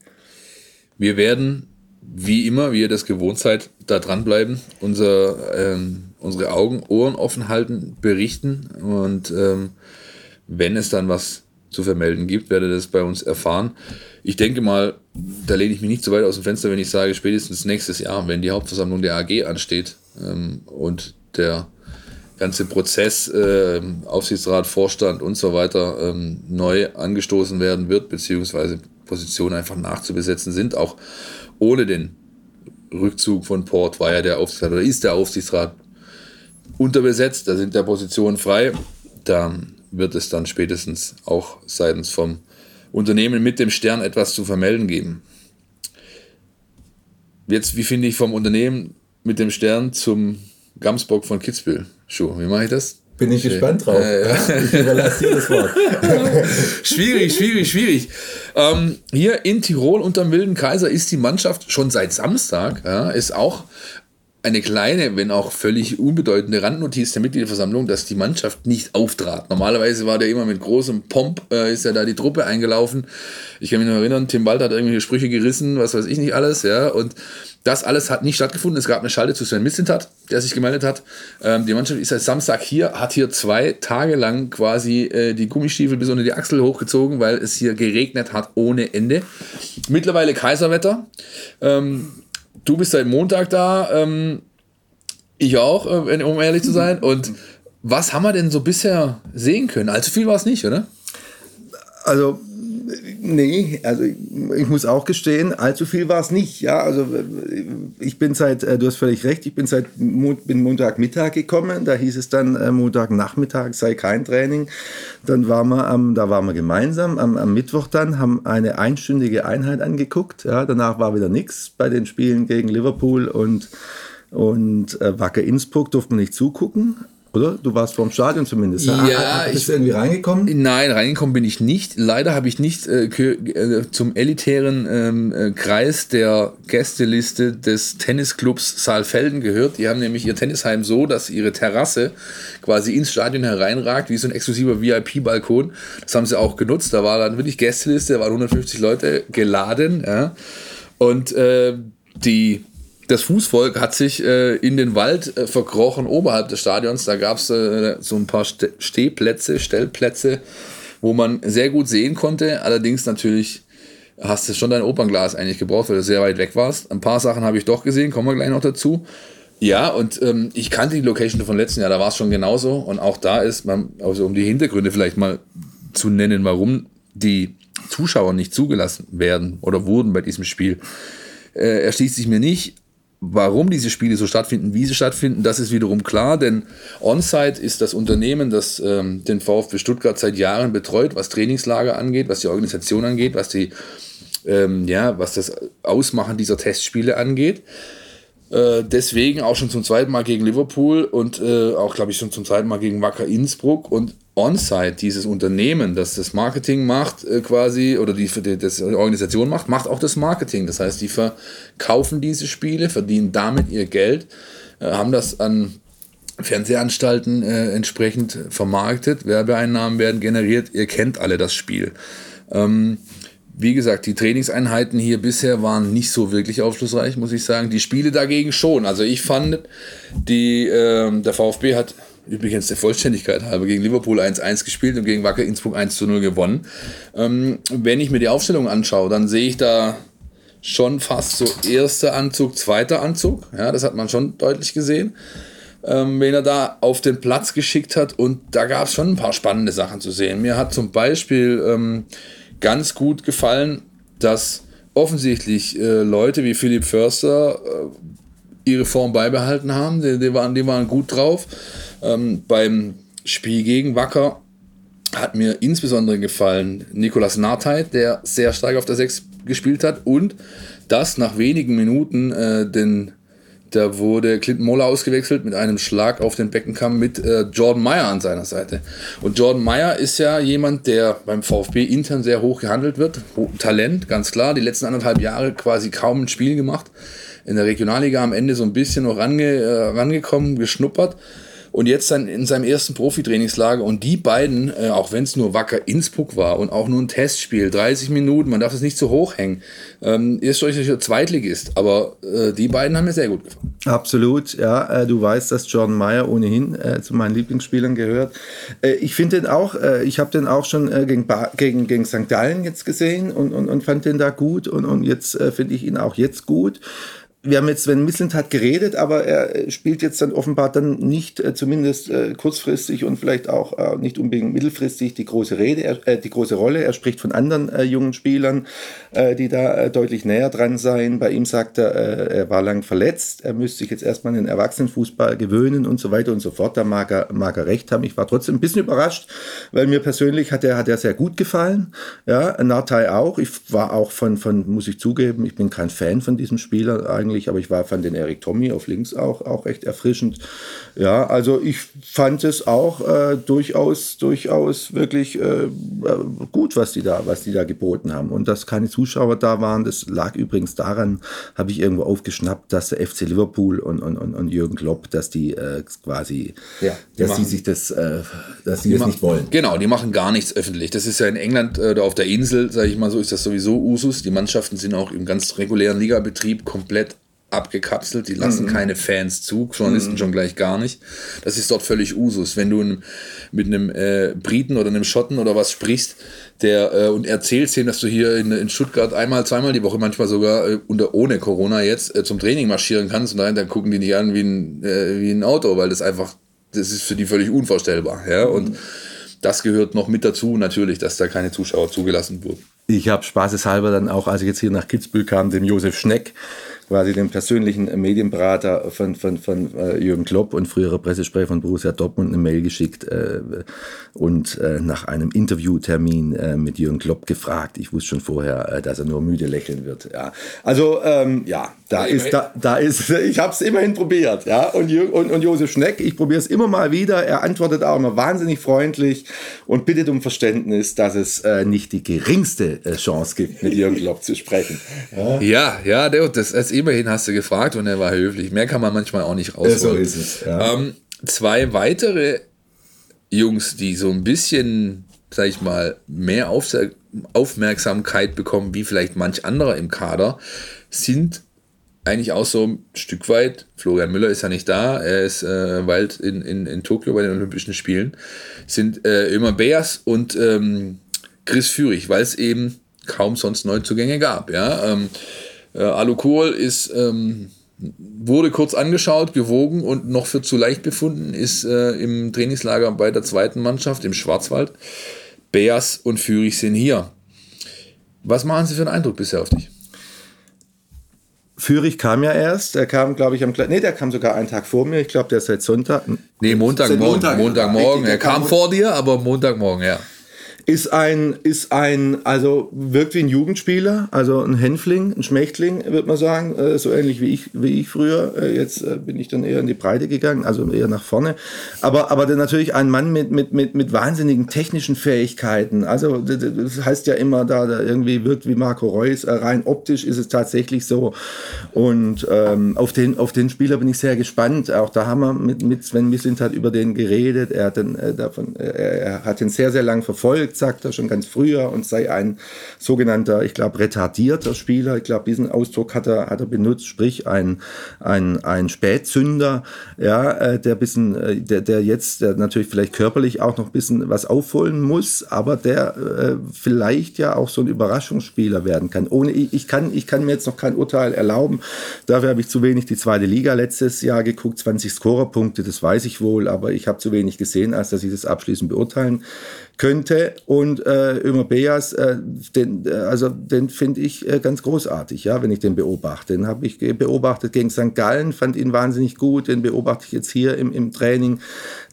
Wir werden, wie immer, wie ihr das gewohnt seid, da dranbleiben, unser, ähm, unsere Augen, Ohren offen halten, berichten und ähm, wenn es dann was zu vermelden gibt, werdet ihr das bei uns erfahren. Ich denke mal, da lehne ich mich nicht so weit aus dem Fenster, wenn ich sage, spätestens nächstes Jahr, wenn die Hauptversammlung der AG ansteht ähm, und der ganze Prozess, äh, Aufsichtsrat, Vorstand und so weiter ähm, neu angestoßen werden wird, beziehungsweise Positionen einfach nachzubesetzen sind, auch ohne den Rückzug von Port war ja der Aufsichtsrat oder ist der Aufsichtsrat unterbesetzt, da sind der Positionen frei. Da wird es dann spätestens auch seitens vom Unternehmen mit dem Stern etwas zu vermelden geben. Jetzt, wie finde ich vom Unternehmen mit dem Stern zum Gamsbock von Kitzbühel? Schuh, wie mache ich das? Bin ich gespannt drauf. Äh, ich überlasse dir das Wort. schwierig, schwierig, schwierig. Ähm, hier in Tirol unterm Wilden Kaiser ist die Mannschaft schon seit Samstag, ja, ist auch eine kleine, wenn auch völlig unbedeutende Randnotiz der Mitgliederversammlung, dass die Mannschaft nicht auftrat. Normalerweise war der immer mit großem Pomp, äh, ist ja da die Truppe eingelaufen. Ich kann mich noch erinnern, Tim Walter hat irgendwelche Sprüche gerissen, was weiß ich nicht alles, ja. Und das alles hat nicht stattgefunden. Es gab eine Schalte zu Sven Mislintat, der sich gemeldet hat. Ähm, die Mannschaft ist seit Samstag hier, hat hier zwei Tage lang quasi äh, die Gummistiefel bis unter die Achsel hochgezogen, weil es hier geregnet hat ohne Ende. Mittlerweile Kaiserwetter. Ähm, du bist seit Montag da, ähm, ich auch, äh, um ehrlich zu sein. Und was haben wir denn so bisher sehen können? Allzu viel war es nicht, oder? Also Nee, also ich, ich, muss auch gestehen, allzu viel war es nicht. Ja, also ich bin seit, äh, du hast völlig recht, ich bin seit bin Montagmittag gekommen. Da hieß es dann, äh, Montagnachmittag sei kein Training. Dann waren wir am, da waren wir gemeinsam am, am Mittwoch dann, haben eine einstündige Einheit angeguckt. Ja, danach war wieder nichts bei den Spielen gegen Liverpool und und äh, Wacker Innsbruck durfte man nicht zugucken. Oder? Du warst vorm Stadion zumindest. Ja, ah, bist du irgendwie reingekommen? Nein, reingekommen bin ich nicht. Leider habe ich nicht äh, äh, zum elitären ähm, äh, Kreis der Gästeliste des Tennisclubs Saalfelden gehört. Die haben nämlich ihr Tennisheim so, dass ihre Terrasse quasi ins Stadion hereinragt, wie so ein exklusiver VIP-Balkon. Das haben sie auch genutzt. Da war dann wirklich Gästeliste, da waren 150 Leute geladen. Ja. Und äh, die das Fußvolk hat sich äh, in den Wald äh, verkrochen oberhalb des Stadions. Da gab es äh, so ein paar St Stehplätze, Stellplätze, wo man sehr gut sehen konnte. Allerdings natürlich hast du schon dein Opernglas eigentlich gebraucht, weil du sehr weit weg warst. Ein paar Sachen habe ich doch gesehen, kommen wir gleich noch dazu. Ja, und ähm, ich kannte die Location von letzten Jahr, da war es schon genauso. Und auch da ist man, also um die Hintergründe vielleicht mal zu nennen, warum die Zuschauer nicht zugelassen werden oder wurden bei diesem Spiel, äh, erschließt sich mir nicht. Warum diese Spiele so stattfinden, wie sie stattfinden, das ist wiederum klar, denn Onsite ist das Unternehmen, das ähm, den VfB Stuttgart seit Jahren betreut, was Trainingslager angeht, was die Organisation angeht, was die ähm, ja, was das Ausmachen dieser Testspiele angeht. Äh, deswegen auch schon zum zweiten Mal gegen Liverpool und äh, auch, glaube ich, schon zum zweiten Mal gegen Wacker Innsbruck. Und Onsite, dieses Unternehmen, das das Marketing macht, äh, quasi, oder die, die, das Organisation macht, macht auch das Marketing. Das heißt, die verkaufen diese Spiele, verdienen damit ihr Geld, äh, haben das an Fernsehanstalten äh, entsprechend vermarktet, Werbeeinnahmen werden generiert. Ihr kennt alle das Spiel. Ähm, wie gesagt, die Trainingseinheiten hier bisher waren nicht so wirklich aufschlussreich, muss ich sagen. Die Spiele dagegen schon. Also ich fand, die, äh, der VfB hat übrigens der Vollständigkeit halber gegen Liverpool 1-1 gespielt und gegen Wacker Innsbruck 1-0 gewonnen. Ähm, wenn ich mir die Aufstellung anschaue, dann sehe ich da schon fast so erster Anzug, zweiter Anzug. Ja, das hat man schon deutlich gesehen. Ähm, wen er da auf den Platz geschickt hat. Und da gab es schon ein paar spannende Sachen zu sehen. Mir hat zum Beispiel ähm, ganz gut gefallen, dass offensichtlich äh, Leute wie Philipp Förster äh, ihre Form beibehalten haben. Die, die, waren, die waren gut drauf. Ähm, beim Spiel gegen Wacker hat mir insbesondere gefallen Nikolas Nartheit, der sehr stark auf der 6 gespielt hat und das nach wenigen Minuten äh, den da wurde Clinton Moller ausgewechselt mit einem Schlag auf den Beckenkamm mit äh, Jordan Meyer an seiner Seite. Und Jordan Meyer ist ja jemand, der beim VfB intern sehr hoch gehandelt wird. Talent, ganz klar. Die letzten anderthalb Jahre quasi kaum ein Spiel gemacht. In der Regionalliga am Ende so ein bisschen noch range, äh, rangekommen, geschnuppert und jetzt dann in seinem ersten Profitrainingslager und die beiden, äh, auch wenn es nur Wacker Innsbruck war und auch nur ein Testspiel, 30 Minuten, man darf es nicht zu hoch hängen, ähm, ist euch Zweitligist, aber äh, die beiden haben mir sehr gut gefallen. Absolut, ja, äh, du weißt, dass John Mayer ohnehin äh, zu meinen Lieblingsspielern gehört. Äh, ich finde den auch, äh, ich habe den auch schon gegen, gegen, gegen St. Gallen jetzt gesehen und, und, und fand den da gut und, und jetzt finde ich ihn auch jetzt gut wir haben jetzt Sven Mislintat geredet, aber er spielt jetzt dann offenbar dann nicht, äh, zumindest äh, kurzfristig und vielleicht auch äh, nicht unbedingt mittelfristig, die große Rede, er, äh, die große Rolle. Er spricht von anderen äh, jungen Spielern, äh, die da deutlich näher dran seien. Bei ihm sagt er, er war lang verletzt, er müsste sich jetzt erstmal an den Erwachsenenfußball gewöhnen und so weiter und so fort. Da mag er, mag er recht haben. Ich war trotzdem ein bisschen überrascht, weil mir persönlich hat er, hat er sehr gut gefallen. Ja, Nartai auch. Ich war auch von, von, muss ich zugeben, ich bin kein Fan von diesem Spieler eigentlich eigentlich, aber ich war, fand den Eric Tommy auf links auch, auch echt erfrischend. Ja, also ich fand es auch äh, durchaus, durchaus wirklich äh, gut, was die da, was die da geboten haben. Und dass keine Zuschauer da waren, das lag übrigens daran, habe ich irgendwo aufgeschnappt, dass der FC Liverpool und, und, und, und Jürgen Klopp, dass die äh, quasi, ja, die dass machen, sie sich das, äh, dass sie das nicht wollen. Genau, die machen gar nichts öffentlich. Das ist ja in England oder auf der Insel, sage ich mal so, ist das sowieso Usus. Die Mannschaften sind auch im ganz regulären Ligabetrieb komplett abgekapselt, die lassen mhm. keine Fans zu, Journalisten mhm. schon gleich gar nicht. Das ist dort völlig Usus. Wenn du mit einem äh, Briten oder einem Schotten oder was sprichst, der äh, und erzählst ihm, dass du hier in, in Stuttgart einmal, zweimal die Woche, manchmal sogar äh, unter, ohne Corona jetzt äh, zum Training marschieren kannst und dann, dann gucken die dich an wie ein, äh, wie ein Auto, weil das einfach, das ist für die völlig unvorstellbar. Ja? Und mhm. das gehört noch mit dazu, natürlich, dass da keine Zuschauer zugelassen wurden. Ich habe spaßeshalber dann auch, als ich jetzt hier nach Kitzbühel kam, dem Josef Schneck quasi den persönlichen Medienberater von, von, von äh, Jürgen Klopp und früherer Pressesprecher von Borussia Dortmund eine Mail geschickt äh, und äh, nach einem Interviewtermin äh, mit Jürgen Klopp gefragt. Ich wusste schon vorher, äh, dass er nur müde lächeln wird. Ja. Also ähm, ja, da ja, ist, da, da ist, ich habe es immerhin probiert. Ja. Und, Jürgen, und, und Josef Schneck, ich probiere es immer mal wieder. Er antwortet auch immer wahnsinnig freundlich und bittet um Verständnis, dass es äh, nicht die geringste Chance gibt, mit Jürgen Klopp zu sprechen. Ja, ja, ja das, das immerhin hast du gefragt und er war höflich. Mehr kann man manchmal auch nicht rausholen. So ist es. Ja. Ähm, zwei weitere Jungs, die so ein bisschen, sag ich mal, mehr Aufmerksamkeit bekommen, wie vielleicht manch anderer im Kader, sind eigentlich auch so ein Stück weit. Florian Müller ist ja nicht da, er ist äh, bald in, in, in Tokio bei den Olympischen Spielen. Sind äh, Ömer Beas und ähm, Chris Führig, weil es eben kaum sonst Neuzugänge gab. Ja? Ähm, äh, Alukohl ist, ähm, wurde kurz angeschaut, gewogen und noch für zu leicht befunden, ist äh, im Trainingslager bei der zweiten Mannschaft im Schwarzwald. Beas und Fürich sind hier. Was machen Sie für einen Eindruck bisher auf dich? Fürich kam ja erst, der kam, glaube ich, am nee, der kam sogar einen Tag vor mir. Ich glaube, der ist seit Sonntag. Nee, Montagmorgen. Montag, Montagmorgen. er kam vor dir, aber Montagmorgen, ja ist ein, ist ein, also wirkt wie ein Jugendspieler, also ein Hänfling, ein Schmächtling, würde man sagen, äh, so ähnlich wie ich, wie ich früher. Äh, jetzt äh, bin ich dann eher in die Breite gegangen, also eher nach vorne. Aber, aber natürlich ein Mann mit, mit, mit, mit wahnsinnigen technischen Fähigkeiten. Also das heißt ja immer, da, da irgendwie wirkt wie Marco Reus. Rein optisch ist es tatsächlich so. Und ähm, auf, den, auf den Spieler bin ich sehr gespannt. Auch da haben wir mit, mit Sven Mislint hat über den geredet. Er hat den, äh, davon, äh, er hat den sehr, sehr lang verfolgt sagt er schon ganz früher und sei ein sogenannter, ich glaube, retardierter Spieler. Ich glaube, diesen Ausdruck hat er, hat er benutzt, sprich ein, ein, ein Spätzünder, ja, äh, der bisschen, äh, der, der jetzt der natürlich vielleicht körperlich auch noch ein bisschen was aufholen muss, aber der äh, vielleicht ja auch so ein Überraschungsspieler werden kann. Ohne ich, ich kann, ich kann mir jetzt noch kein Urteil erlauben. Dafür habe ich zu wenig die zweite Liga letztes Jahr geguckt, 20 Scorerpunkte, das weiß ich wohl, aber ich habe zu wenig gesehen, als dass ich das abschließend beurteilen könnte. Und äh, Ömer Beas, äh, den, äh, also den finde ich äh, ganz großartig, ja, wenn ich den beobachte. Den habe ich beobachtet gegen St. Gallen, fand ihn wahnsinnig gut. Den beobachte ich jetzt hier im, im Training.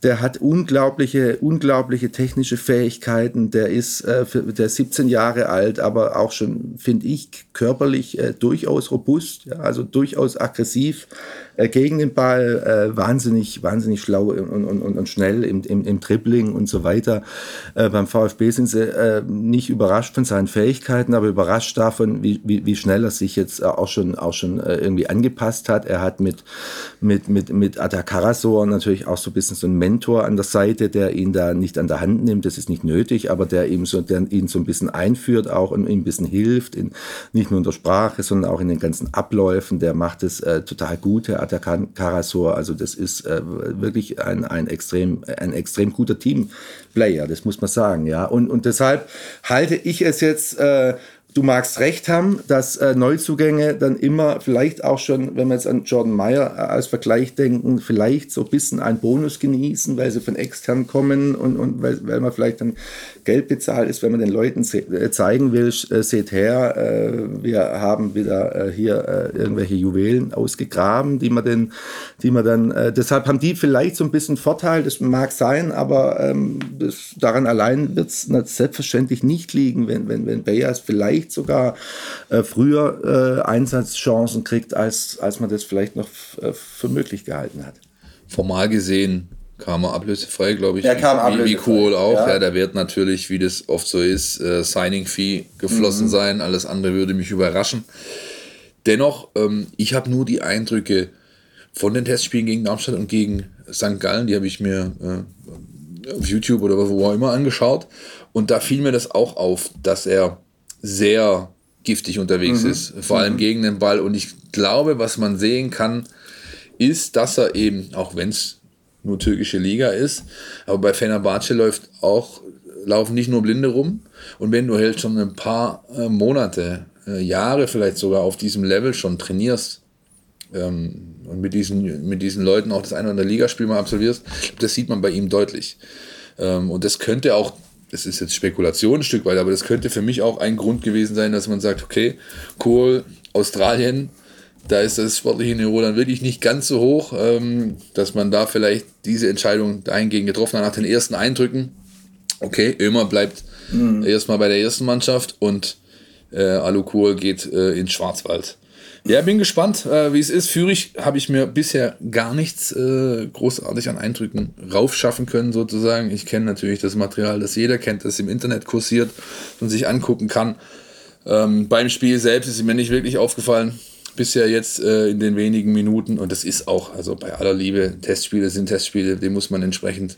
Der hat unglaubliche, unglaubliche technische Fähigkeiten. Der ist, äh, für, der ist 17 Jahre alt, aber auch schon, finde ich, körperlich äh, durchaus robust, ja, also durchaus aggressiv äh, gegen den Ball, äh, wahnsinnig, wahnsinnig schlau und, und, und, schnell im, im, im Dribbling und so weiter. Äh, beim VfB sind sie äh, nicht überrascht von seinen Fähigkeiten, aber überrascht davon, wie, wie, wie schnell er sich jetzt auch schon, auch schon irgendwie angepasst hat. Er hat mit, mit, mit, mit Atakarasor natürlich auch so ein bisschen so einen Mentor an der Seite, der ihn da nicht an der Hand nimmt. Das ist nicht nötig, aber der ihm so, der ihn so ein bisschen einführt auch und ihm ein bisschen hilft, in, nicht nur in der Sprache, sondern auch in den ganzen Abläufen. Der macht es äh, total gut, Herr Atakan Karasor. Also das ist äh, wirklich ein, ein, extrem, ein extrem guter Teamplayer, das muss man sagen. Ja? Und, und deshalb halte ich es jetzt äh, du magst recht haben, dass äh, Neuzugänge dann immer vielleicht auch schon, wenn wir jetzt an Jordan Meyer äh, als Vergleich denken, vielleicht so ein bisschen einen Bonus genießen, weil sie von extern kommen und, und weil, weil man vielleicht dann Geld bezahlt ist, wenn man den Leuten äh, zeigen will, äh, seht her, äh, wir haben wieder hier irgendwelche Juwelen ausgegraben, die man, den, die man dann, deshalb haben die vielleicht so ein bisschen Vorteil, das mag sein, aber ähm, das, daran allein wird es selbstverständlich nicht liegen, wenn, wenn, wenn Bayers vielleicht vielleicht sogar äh, früher äh, Einsatzchancen kriegt, als, als man das vielleicht noch äh, für möglich gehalten hat. Formal gesehen kam er ablösefrei, glaube ich. Er kam ablösefrei. Wie, cool auch. Ja. ja. der wird natürlich, wie das oft so ist, äh, Signing-Fee geflossen mhm. sein. Alles andere würde mich überraschen. Dennoch, ähm, ich habe nur die Eindrücke von den Testspielen gegen Darmstadt und gegen St. Gallen, die habe ich mir äh, auf YouTube oder wo auch immer angeschaut. Und da fiel mir das auch auf, dass er sehr giftig unterwegs mhm. ist, vor allem mhm. gegen den Ball. Und ich glaube, was man sehen kann, ist, dass er eben, auch wenn es nur türkische Liga ist, aber bei Fenerbahce läuft auch, laufen nicht nur Blinde rum. Und wenn du halt schon ein paar äh, Monate, äh, Jahre vielleicht sogar auf diesem Level schon trainierst, ähm, und mit diesen, mit diesen Leuten auch das eine oder andere Ligaspiel mal absolvierst, das sieht man bei ihm deutlich. Ähm, und das könnte auch das ist jetzt Spekulation ein Stück weit, aber das könnte für mich auch ein Grund gewesen sein, dass man sagt, okay, Kohl, Australien, da ist das sportliche Niveau dann wirklich nicht ganz so hoch, ähm, dass man da vielleicht diese Entscheidung dahingehend getroffen hat nach den ersten Eindrücken. Okay, Ömer bleibt mhm. erstmal bei der ersten Mannschaft und äh, Alu Kohl geht äh, ins Schwarzwald. Ja, bin gespannt, äh, wie es ist. Fürich habe ich mir bisher gar nichts äh, großartig an Eindrücken raufschaffen können, sozusagen. Ich kenne natürlich das Material, das jeder kennt, das im Internet kursiert und sich angucken kann. Ähm, beim Spiel selbst ist mir nicht wirklich aufgefallen. Bisher jetzt äh, in den wenigen Minuten. Und das ist auch, also bei aller Liebe, Testspiele sind Testspiele, die muss man entsprechend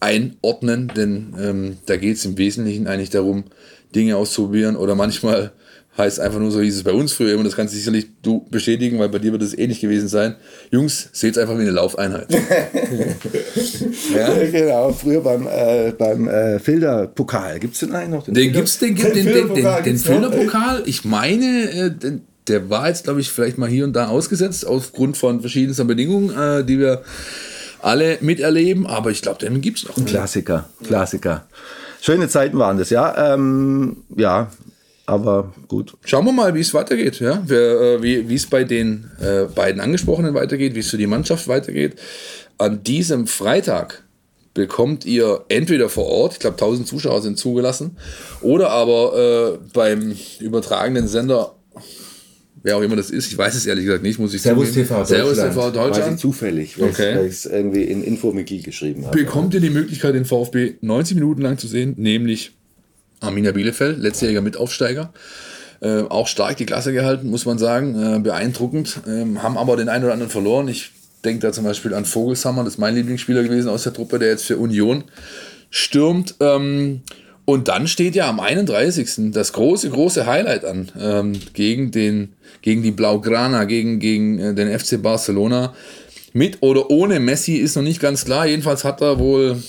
einordnen, denn ähm, da geht es im Wesentlichen eigentlich darum, Dinge auszuprobieren oder manchmal heißt einfach nur so, hieß es bei uns früher immer, das kannst du sicherlich du bestätigen, weil bei dir wird es ähnlich gewesen sein. Jungs, seht es einfach wie eine Laufeinheit. ja? Genau, früher beim, äh, beim äh, Filderpokal. Gibt es den eigentlich noch? Den, den gibt es, den, den, den, den, den, den Filderpokal. Ich meine, äh, den, der war jetzt, glaube ich, vielleicht mal hier und da ausgesetzt, aufgrund von verschiedensten Bedingungen, äh, die wir alle miterleben, aber ich glaube, den gibt es noch. Klassiker, Klassiker. Schöne Zeiten waren das, ja. Ähm, ja, aber gut. Schauen wir mal, wie es weitergeht, ja. Äh, wie es bei den äh, beiden Angesprochenen weitergeht, wie es für die Mannschaft weitergeht. An diesem Freitag bekommt ihr entweder vor Ort, ich glaube 1000 Zuschauer sind zugelassen, oder aber äh, beim übertragenen Sender wer auch immer das ist, ich weiß es ehrlich gesagt nicht, muss ich Servus zugeben. TV Servus TV Deutschland. Weiß ich zufällig, weil okay. ich es irgendwie in Infomiki geschrieben habe. Bekommt ihr die Möglichkeit, den VfB 90 Minuten lang zu sehen, nämlich Arminia Bielefeld, letztjähriger Mitaufsteiger. Äh, auch stark die Klasse gehalten, muss man sagen. Äh, beeindruckend. Ähm, haben aber den einen oder anderen verloren. Ich denke da zum Beispiel an Vogelsammer, das ist mein Lieblingsspieler gewesen aus der Truppe, der jetzt für Union stürmt. Ähm, und dann steht ja am 31. das große, große Highlight an ähm, gegen, den, gegen die Blaugrana, gegen, gegen äh, den FC Barcelona. Mit oder ohne Messi ist noch nicht ganz klar. Jedenfalls hat er wohl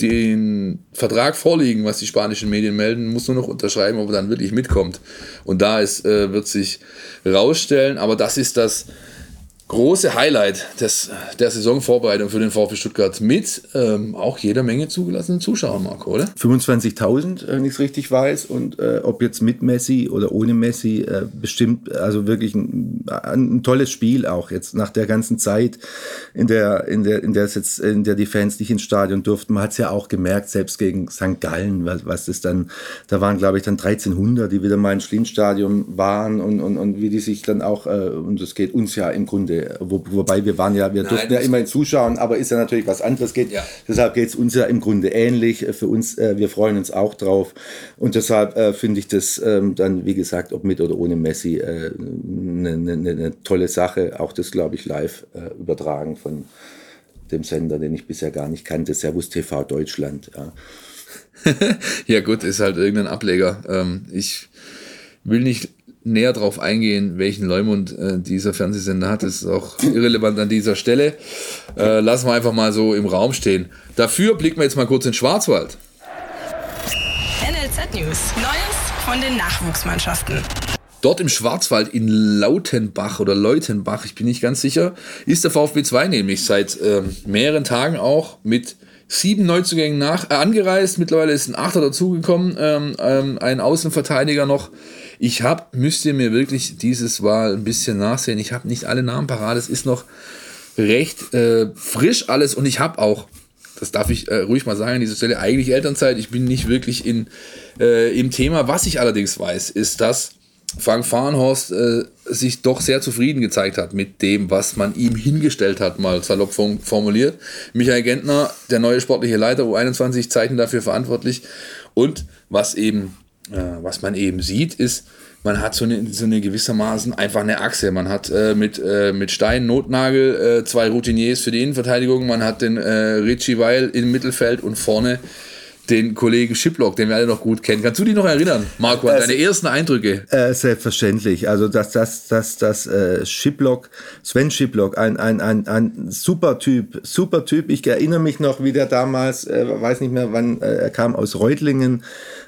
den Vertrag vorliegen, was die spanischen Medien melden, muss nur noch unterschreiben, ob er dann wirklich mitkommt. Und da ist, äh, wird sich rausstellen, aber das ist das große Highlight des, der Saisonvorbereitung für den VfB Stuttgart mit ähm, auch jeder Menge zugelassenen Zuschauern, Marco, oder? 25.000, wenn ich es richtig weiß. Und äh, ob jetzt mit Messi oder ohne Messi, äh, bestimmt, also wirklich ein, ein, tolles Spiel auch jetzt nach der ganzen Zeit, in der, in der, in der, jetzt, in der die Fans nicht ins Stadion durften. Man hat es ja auch gemerkt, selbst gegen St. Gallen, was, was das dann, da waren glaube ich dann 1300, die wieder mal im Schlienstadion waren und, und, und wie die sich dann auch, äh, und das geht uns ja im Grunde wo, wobei wir waren ja, wir Nein, durften ja immerhin zuschauen, aber ist ja natürlich was anderes geht. Ja. Deshalb geht es uns ja im Grunde ähnlich. Für uns, äh, wir freuen uns auch drauf. Und deshalb äh, finde ich das ähm, dann, wie gesagt, ob mit oder ohne Messi, eine äh, ne, ne, ne tolle Sache. Auch das, glaube ich, live äh, übertragen von dem Sender, den ich bisher gar nicht kannte, Servus TV Deutschland. Ja. ja gut, ist halt irgendein Ableger. Ähm, ich will nicht näher darauf eingehen, welchen Leumund äh, dieser Fernsehsender hat, ist auch irrelevant an dieser Stelle. Äh, lassen wir einfach mal so im Raum stehen. Dafür blicken wir jetzt mal kurz in Schwarzwald. NLZ News. Neues von den Nachwuchsmannschaften. Dort im Schwarzwald in Lautenbach oder Leutenbach, ich bin nicht ganz sicher, ist der VfB 2 nämlich seit äh, mehreren Tagen auch mit sieben Neuzugängen nach, äh, angereist. Mittlerweile ist ein Achter dazugekommen, ähm, ähm, ein Außenverteidiger noch. Ich habe, müsst ihr mir wirklich dieses Mal ein bisschen nachsehen. Ich habe nicht alle Namen parat. Es ist noch recht äh, frisch alles und ich habe auch, das darf ich äh, ruhig mal sagen an dieser Stelle, eigentlich Elternzeit. Ich bin nicht wirklich in, äh, im Thema. Was ich allerdings weiß, ist, dass Frank Fahrenhorst äh, sich doch sehr zufrieden gezeigt hat mit dem, was man ihm hingestellt hat, mal salopp formuliert. Michael Gentner, der neue sportliche Leiter U21, zeichnet dafür verantwortlich. Und was eben, äh, was man eben sieht, ist, man hat so eine, so eine gewissermaßen einfach eine Achse. Man hat äh, mit, äh, mit Stein, Notnagel äh, zwei Routiniers für die Innenverteidigung, man hat den äh, Richie Weil im Mittelfeld und vorne den Kollegen Schiplock, den wir alle noch gut kennen. Kannst du dich noch erinnern, Marco, an deine ersten Eindrücke? Äh, selbstverständlich. Also, dass das, das, das äh, Schiplock, Sven Schiplock, ein, ein, ein, ein super Typ, super Typ. Ich erinnere mich noch, wie der damals, äh, weiß nicht mehr wann, äh, er kam aus Reutlingen,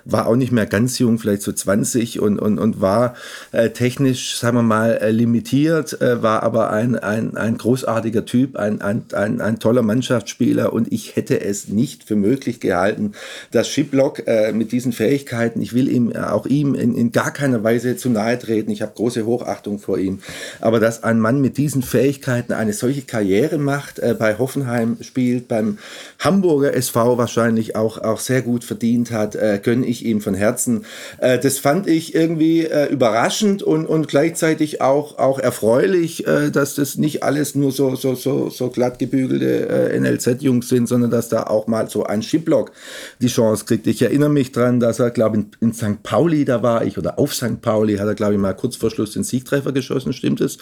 war auch nicht mehr ganz jung, vielleicht so 20 und, und, und war äh, technisch, sagen wir mal, äh, limitiert, äh, war aber ein, ein, ein großartiger Typ, ein, ein, ein, ein toller Mannschaftsspieler und ich hätte es nicht für möglich gehalten, dass Shiplock äh, mit diesen Fähigkeiten, ich will ihm äh, auch ihm in, in gar keiner Weise zu nahe treten, ich habe große Hochachtung vor ihm, aber dass ein Mann mit diesen Fähigkeiten eine solche Karriere macht, äh, bei Hoffenheim spielt, beim Hamburger SV wahrscheinlich auch, auch sehr gut verdient hat, äh, gönne ich ihm von Herzen. Äh, das fand ich irgendwie äh, überraschend und, und gleichzeitig auch, auch erfreulich, äh, dass das nicht alles nur so, so, so, so glatt gebügelte NLZ-Jungs sind, sondern dass da auch mal so ein Schiplock die Chance kriegt. Ich erinnere mich dran, dass er, glaube ich, in, in St. Pauli, da war ich, oder auf St. Pauli, hat er, glaube ich, mal kurz vor Schluss den Siegtreffer geschossen, stimmt es?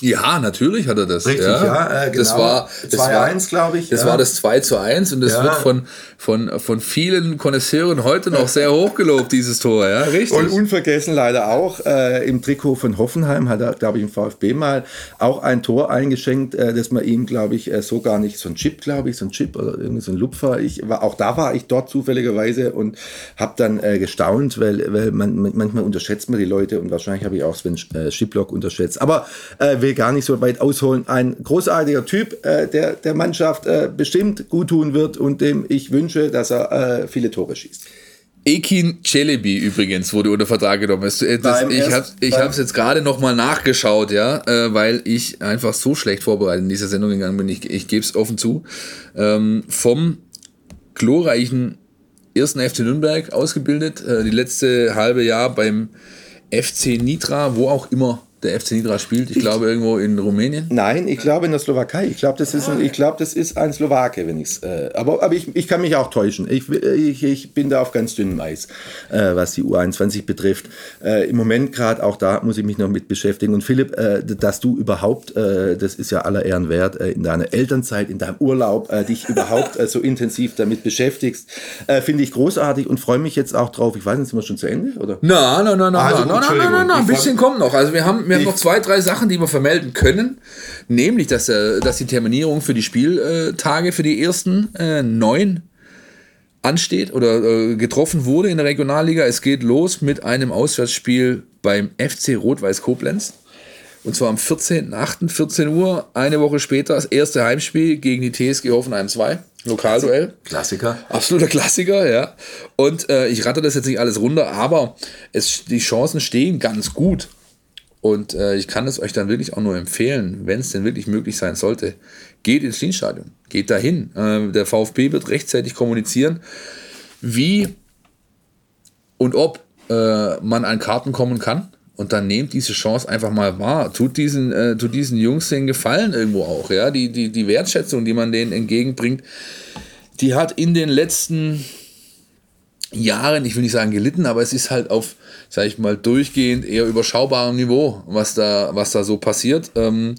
Ja, natürlich hat er das. Richtig, ja. ja, äh, Das genau. war 2-1, glaube ich, Das ja. war das 2 zu 1 und das Ja. wird von, von, von vielen Konnoisseuren heute noch sehr hochgelobt, dieses Tor. Ja, richtig. Und unvergessen leider auch äh, im Trikot von Hoffenheim hat er, glaube ich, im VfB mal auch ein Tor eingeschenkt, äh, das man ihm, glaube ich, äh, so gar nicht, so ein Chip, glaube ich, so ein Chip oder irgendwie so ein Lupfer. Ich war, auch da war ich dort zufälligerweise und habe dann äh, gestaunt, weil, weil man, man, manchmal unterschätzt man die Leute und wahrscheinlich habe ich auch Sven äh, Schiplock unterschätzt. Aber äh, will gar nicht so weit ausholen. Ein großartiger Typ, äh, der der Mannschaft äh, bestimmt gut tun wird und dem ich wünsche, dass er äh, viele Tore schießt. Ekin Celebi übrigens wurde unter Vertrag genommen. Das, das, Beim ich habe hab's jetzt gerade noch mal nachgeschaut, ja, äh, weil ich einfach so schlecht vorbereitet in diese Sendung gegangen bin. Ich, ich gebe es offen zu. Ähm, vom glorreichen ersten FC Nürnberg ausgebildet, äh, die letzte halbe Jahr beim FC Nitra, wo auch immer der FC Nitra spielt. Ich glaube irgendwo in Rumänien. Nein, ich glaube in der Slowakei. Ich glaube, das ist ein, ich glaube, das ist ein Slowake, wenn ich's. Äh, aber aber ich, ich kann mich auch täuschen. Ich, ich, ich bin da auf ganz dünnem Eis, äh, was die U21 betrifft. Äh, Im Moment gerade auch da muss ich mich noch mit beschäftigen. Und Philipp, äh, dass du überhaupt, äh, das ist ja aller Ehren wert, äh, in deiner Elternzeit, in deinem Urlaub, äh, dich überhaupt äh, so intensiv damit beschäftigst, äh, finde ich großartig und freue mich jetzt auch drauf. Ich weiß nicht, sind wir schon zu Ende oder? Nein, nein, nein, nein, Also, nein, nein, nein, nein, nein, ein ich bisschen kommt noch. Also wir haben, wir haben noch zwei, drei Sachen, die wir vermelden können. Nämlich, dass, äh, dass die Terminierung für die Spieltage für die ersten äh, neun ansteht oder äh, getroffen wurde in der Regionalliga. Es geht los mit einem Auswärtsspiel beim FC Rot-Weiß Koblenz. Und zwar am 14.08. 14 Uhr, eine Woche später, das erste Heimspiel gegen die TSG Hoffenheim 2. Lokalduell. Klassiker. Absoluter Klassiker, ja. Und äh, ich ratte das jetzt nicht alles runter, aber es, die Chancen stehen ganz gut. Und äh, ich kann es euch dann wirklich auch nur empfehlen, wenn es denn wirklich möglich sein sollte. Geht ins Schienstadion, geht dahin. Äh, der VfB wird rechtzeitig kommunizieren, wie und ob äh, man an Karten kommen kann. Und dann nehmt diese Chance einfach mal wahr. Tut diesen, äh, tut diesen Jungs den Gefallen irgendwo auch. Ja? Die, die, die Wertschätzung, die man denen entgegenbringt, die hat in den letzten Jahren, ich will nicht sagen gelitten, aber es ist halt auf, sag ich mal, durchgehend eher überschaubarem Niveau, was da, was da so passiert. Ähm,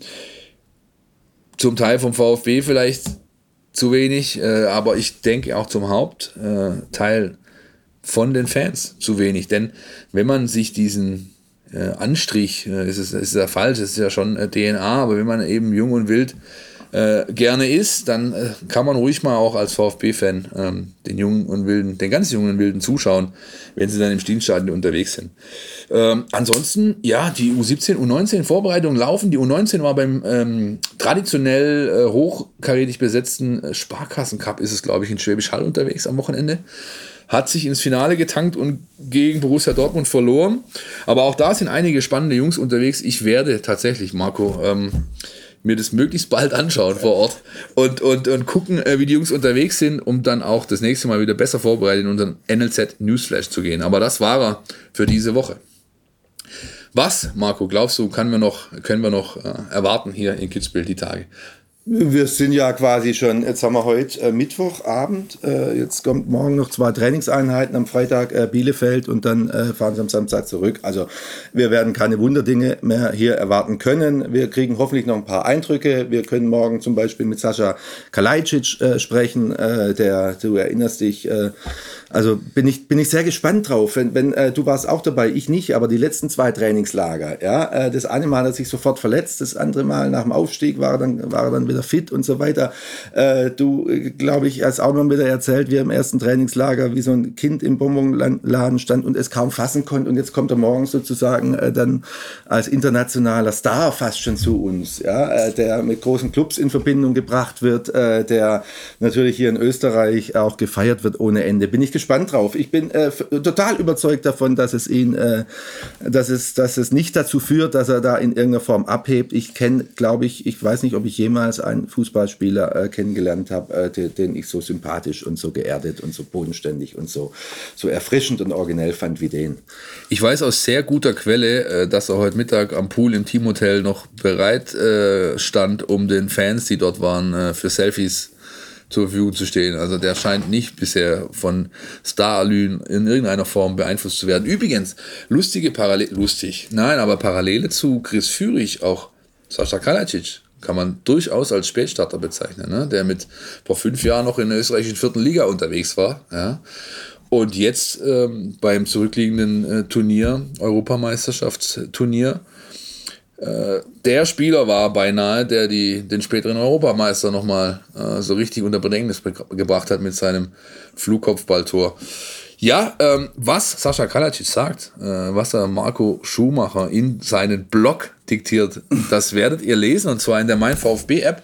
zum Teil vom VfB vielleicht zu wenig, äh, aber ich denke auch zum Hauptteil äh, von den Fans zu wenig. Denn wenn man sich diesen äh, Anstrich, äh, ist, es, ist ja falsch, es ist ja schon äh, DNA, aber wenn man eben jung und wild äh, gerne ist, dann äh, kann man ruhig mal auch als VfB-Fan ähm, den jungen und wilden, den ganz jungen und wilden zuschauen, wenn sie dann im Stielenstadion unterwegs sind. Ähm, ansonsten, ja, die U17, U19 Vorbereitungen laufen. Die U19 war beim ähm, traditionell äh, hochkarätig besetzten äh, Sparkassen-Cup, ist es, glaube ich, in Schwäbisch Hall unterwegs am Wochenende hat sich ins Finale getankt und gegen Borussia Dortmund verloren. Aber auch da sind einige spannende Jungs unterwegs. Ich werde tatsächlich, Marco, ähm, mir das möglichst bald anschauen vor Ort und, und, und gucken, äh, wie die Jungs unterwegs sind, um dann auch das nächste Mal wieder besser vorbereitet in unseren NLZ Newsflash zu gehen. Aber das war er für diese Woche. Was, Marco, glaubst du, können wir noch, können wir noch äh, erwarten hier in Kitzbühel die Tage? Wir sind ja quasi schon, jetzt haben wir heute äh, Mittwochabend, äh, jetzt kommt morgen noch zwei Trainingseinheiten, am Freitag äh, Bielefeld und dann äh, fahren sie am Samstag zurück. Also wir werden keine Wunderdinge mehr hier erwarten können. Wir kriegen hoffentlich noch ein paar Eindrücke. Wir können morgen zum Beispiel mit Sascha Kalajdzic äh, sprechen, äh, der, du erinnerst dich, also bin ich, bin ich sehr gespannt drauf. Wenn, wenn äh, du warst auch dabei, ich nicht, aber die letzten zwei Trainingslager, ja, äh, das eine Mal hat er sich sofort verletzt, das andere Mal nach dem Aufstieg war er dann, war er dann wieder fit und so weiter. Äh, du, äh, glaube ich, hast auch mal wieder erzählt, wie er im ersten Trainingslager wie so ein Kind im Bonbonladen stand und es kaum fassen konnte und jetzt kommt er morgen sozusagen äh, dann als internationaler Star fast schon zu uns, ja, äh, der mit großen Clubs in Verbindung gebracht wird, äh, der natürlich hier in Österreich auch gefeiert wird ohne Ende. Bin ich gespannt drauf. Ich bin äh, total überzeugt davon, dass es ihn, dass es, dass es nicht dazu führt, dass er da in irgendeiner Form abhebt. Ich kenne, glaube ich, ich weiß nicht, ob ich jemals einen Fußballspieler äh, kennengelernt habe, äh, den, den ich so sympathisch und so geerdet und so bodenständig und so, so erfrischend und originell fand wie den. Ich weiß aus sehr guter Quelle, äh, dass er heute Mittag am Pool im Teamhotel noch bereit äh, stand, um den Fans, die dort waren, äh, für Selfies zur Verfügung zu stehen. Also der scheint nicht bisher von Staralyn in irgendeiner Form beeinflusst zu werden. Übrigens, lustige Parallele, lustig, nein, aber Parallele zu Chris Führig auch Sascha Kalajdzic kann man durchaus als Spätstarter bezeichnen, ne? der mit vor fünf Jahren noch in der österreichischen vierten Liga unterwegs war. Ja? Und jetzt ähm, beim zurückliegenden äh, Turnier, Europameisterschaftsturnier, äh, der Spieler war beinahe, der die, den späteren Europameister nochmal äh, so richtig unter Bedrängnis gebracht hat mit seinem Flugkopfballtor. Ja, ähm, was Sascha Kalacic sagt, äh, was er Marco Schumacher in seinen Blog diktiert, das werdet ihr lesen und zwar in der Mein VfB App,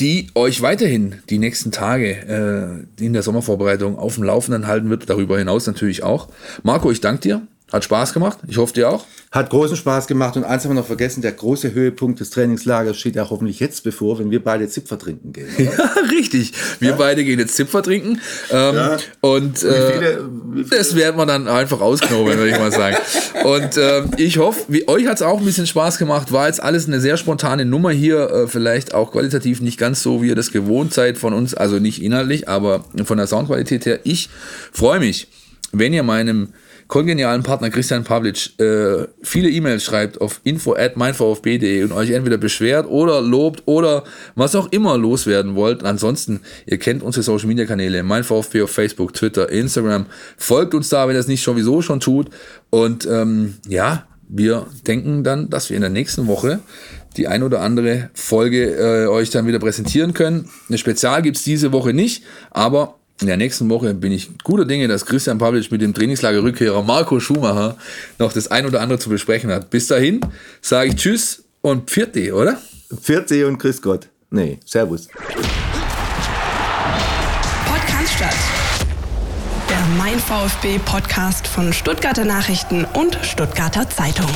die euch weiterhin die nächsten Tage äh, in der Sommervorbereitung auf dem Laufenden halten wird, darüber hinaus natürlich auch. Marco, ich danke dir. Hat Spaß gemacht. Ich hoffe dir auch. Hat großen Spaß gemacht und eins haben wir noch vergessen, der große Höhepunkt des Trainingslagers steht ja hoffentlich jetzt bevor, wenn wir beide Zipfer trinken gehen. Oder? Ja, richtig. Wir ja? beide gehen jetzt Zipfer trinken. Ähm, ja. Und äh, wie viele, wie viele? das werden wir dann einfach ausknobeln, würde ich mal sagen. Und äh, ich hoffe, wie, euch hat es auch ein bisschen Spaß gemacht. War jetzt alles eine sehr spontane Nummer hier. Äh, vielleicht auch qualitativ nicht ganz so, wie ihr das gewohnt seid von uns. Also nicht inhaltlich, aber von der Soundqualität her. Ich freue mich, wenn ihr meinem kongenialen Partner Christian Pavlic äh, viele E-Mails schreibt auf info at meinvfb.de und euch entweder beschwert oder lobt oder was auch immer loswerden wollt. Ansonsten, ihr kennt unsere Social Media Kanäle, mein VfB auf Facebook, Twitter, Instagram. Folgt uns da, wenn ihr es nicht sowieso schon tut. Und ähm, ja, wir denken dann, dass wir in der nächsten Woche die ein oder andere Folge äh, euch dann wieder präsentieren können. Eine Spezial gibt es diese Woche nicht, aber in der nächsten Woche bin ich guter Dinge, dass Christian Pavlic mit dem Trainingslager-Rückkehrer Marco Schumacher noch das ein oder andere zu besprechen hat. Bis dahin sage ich Tschüss und Pfiat oder? Pfiat und Grüß Gott. Nee, Servus. Podcast statt. Der Mein VfB Podcast von Stuttgarter Nachrichten und Stuttgarter Zeitung.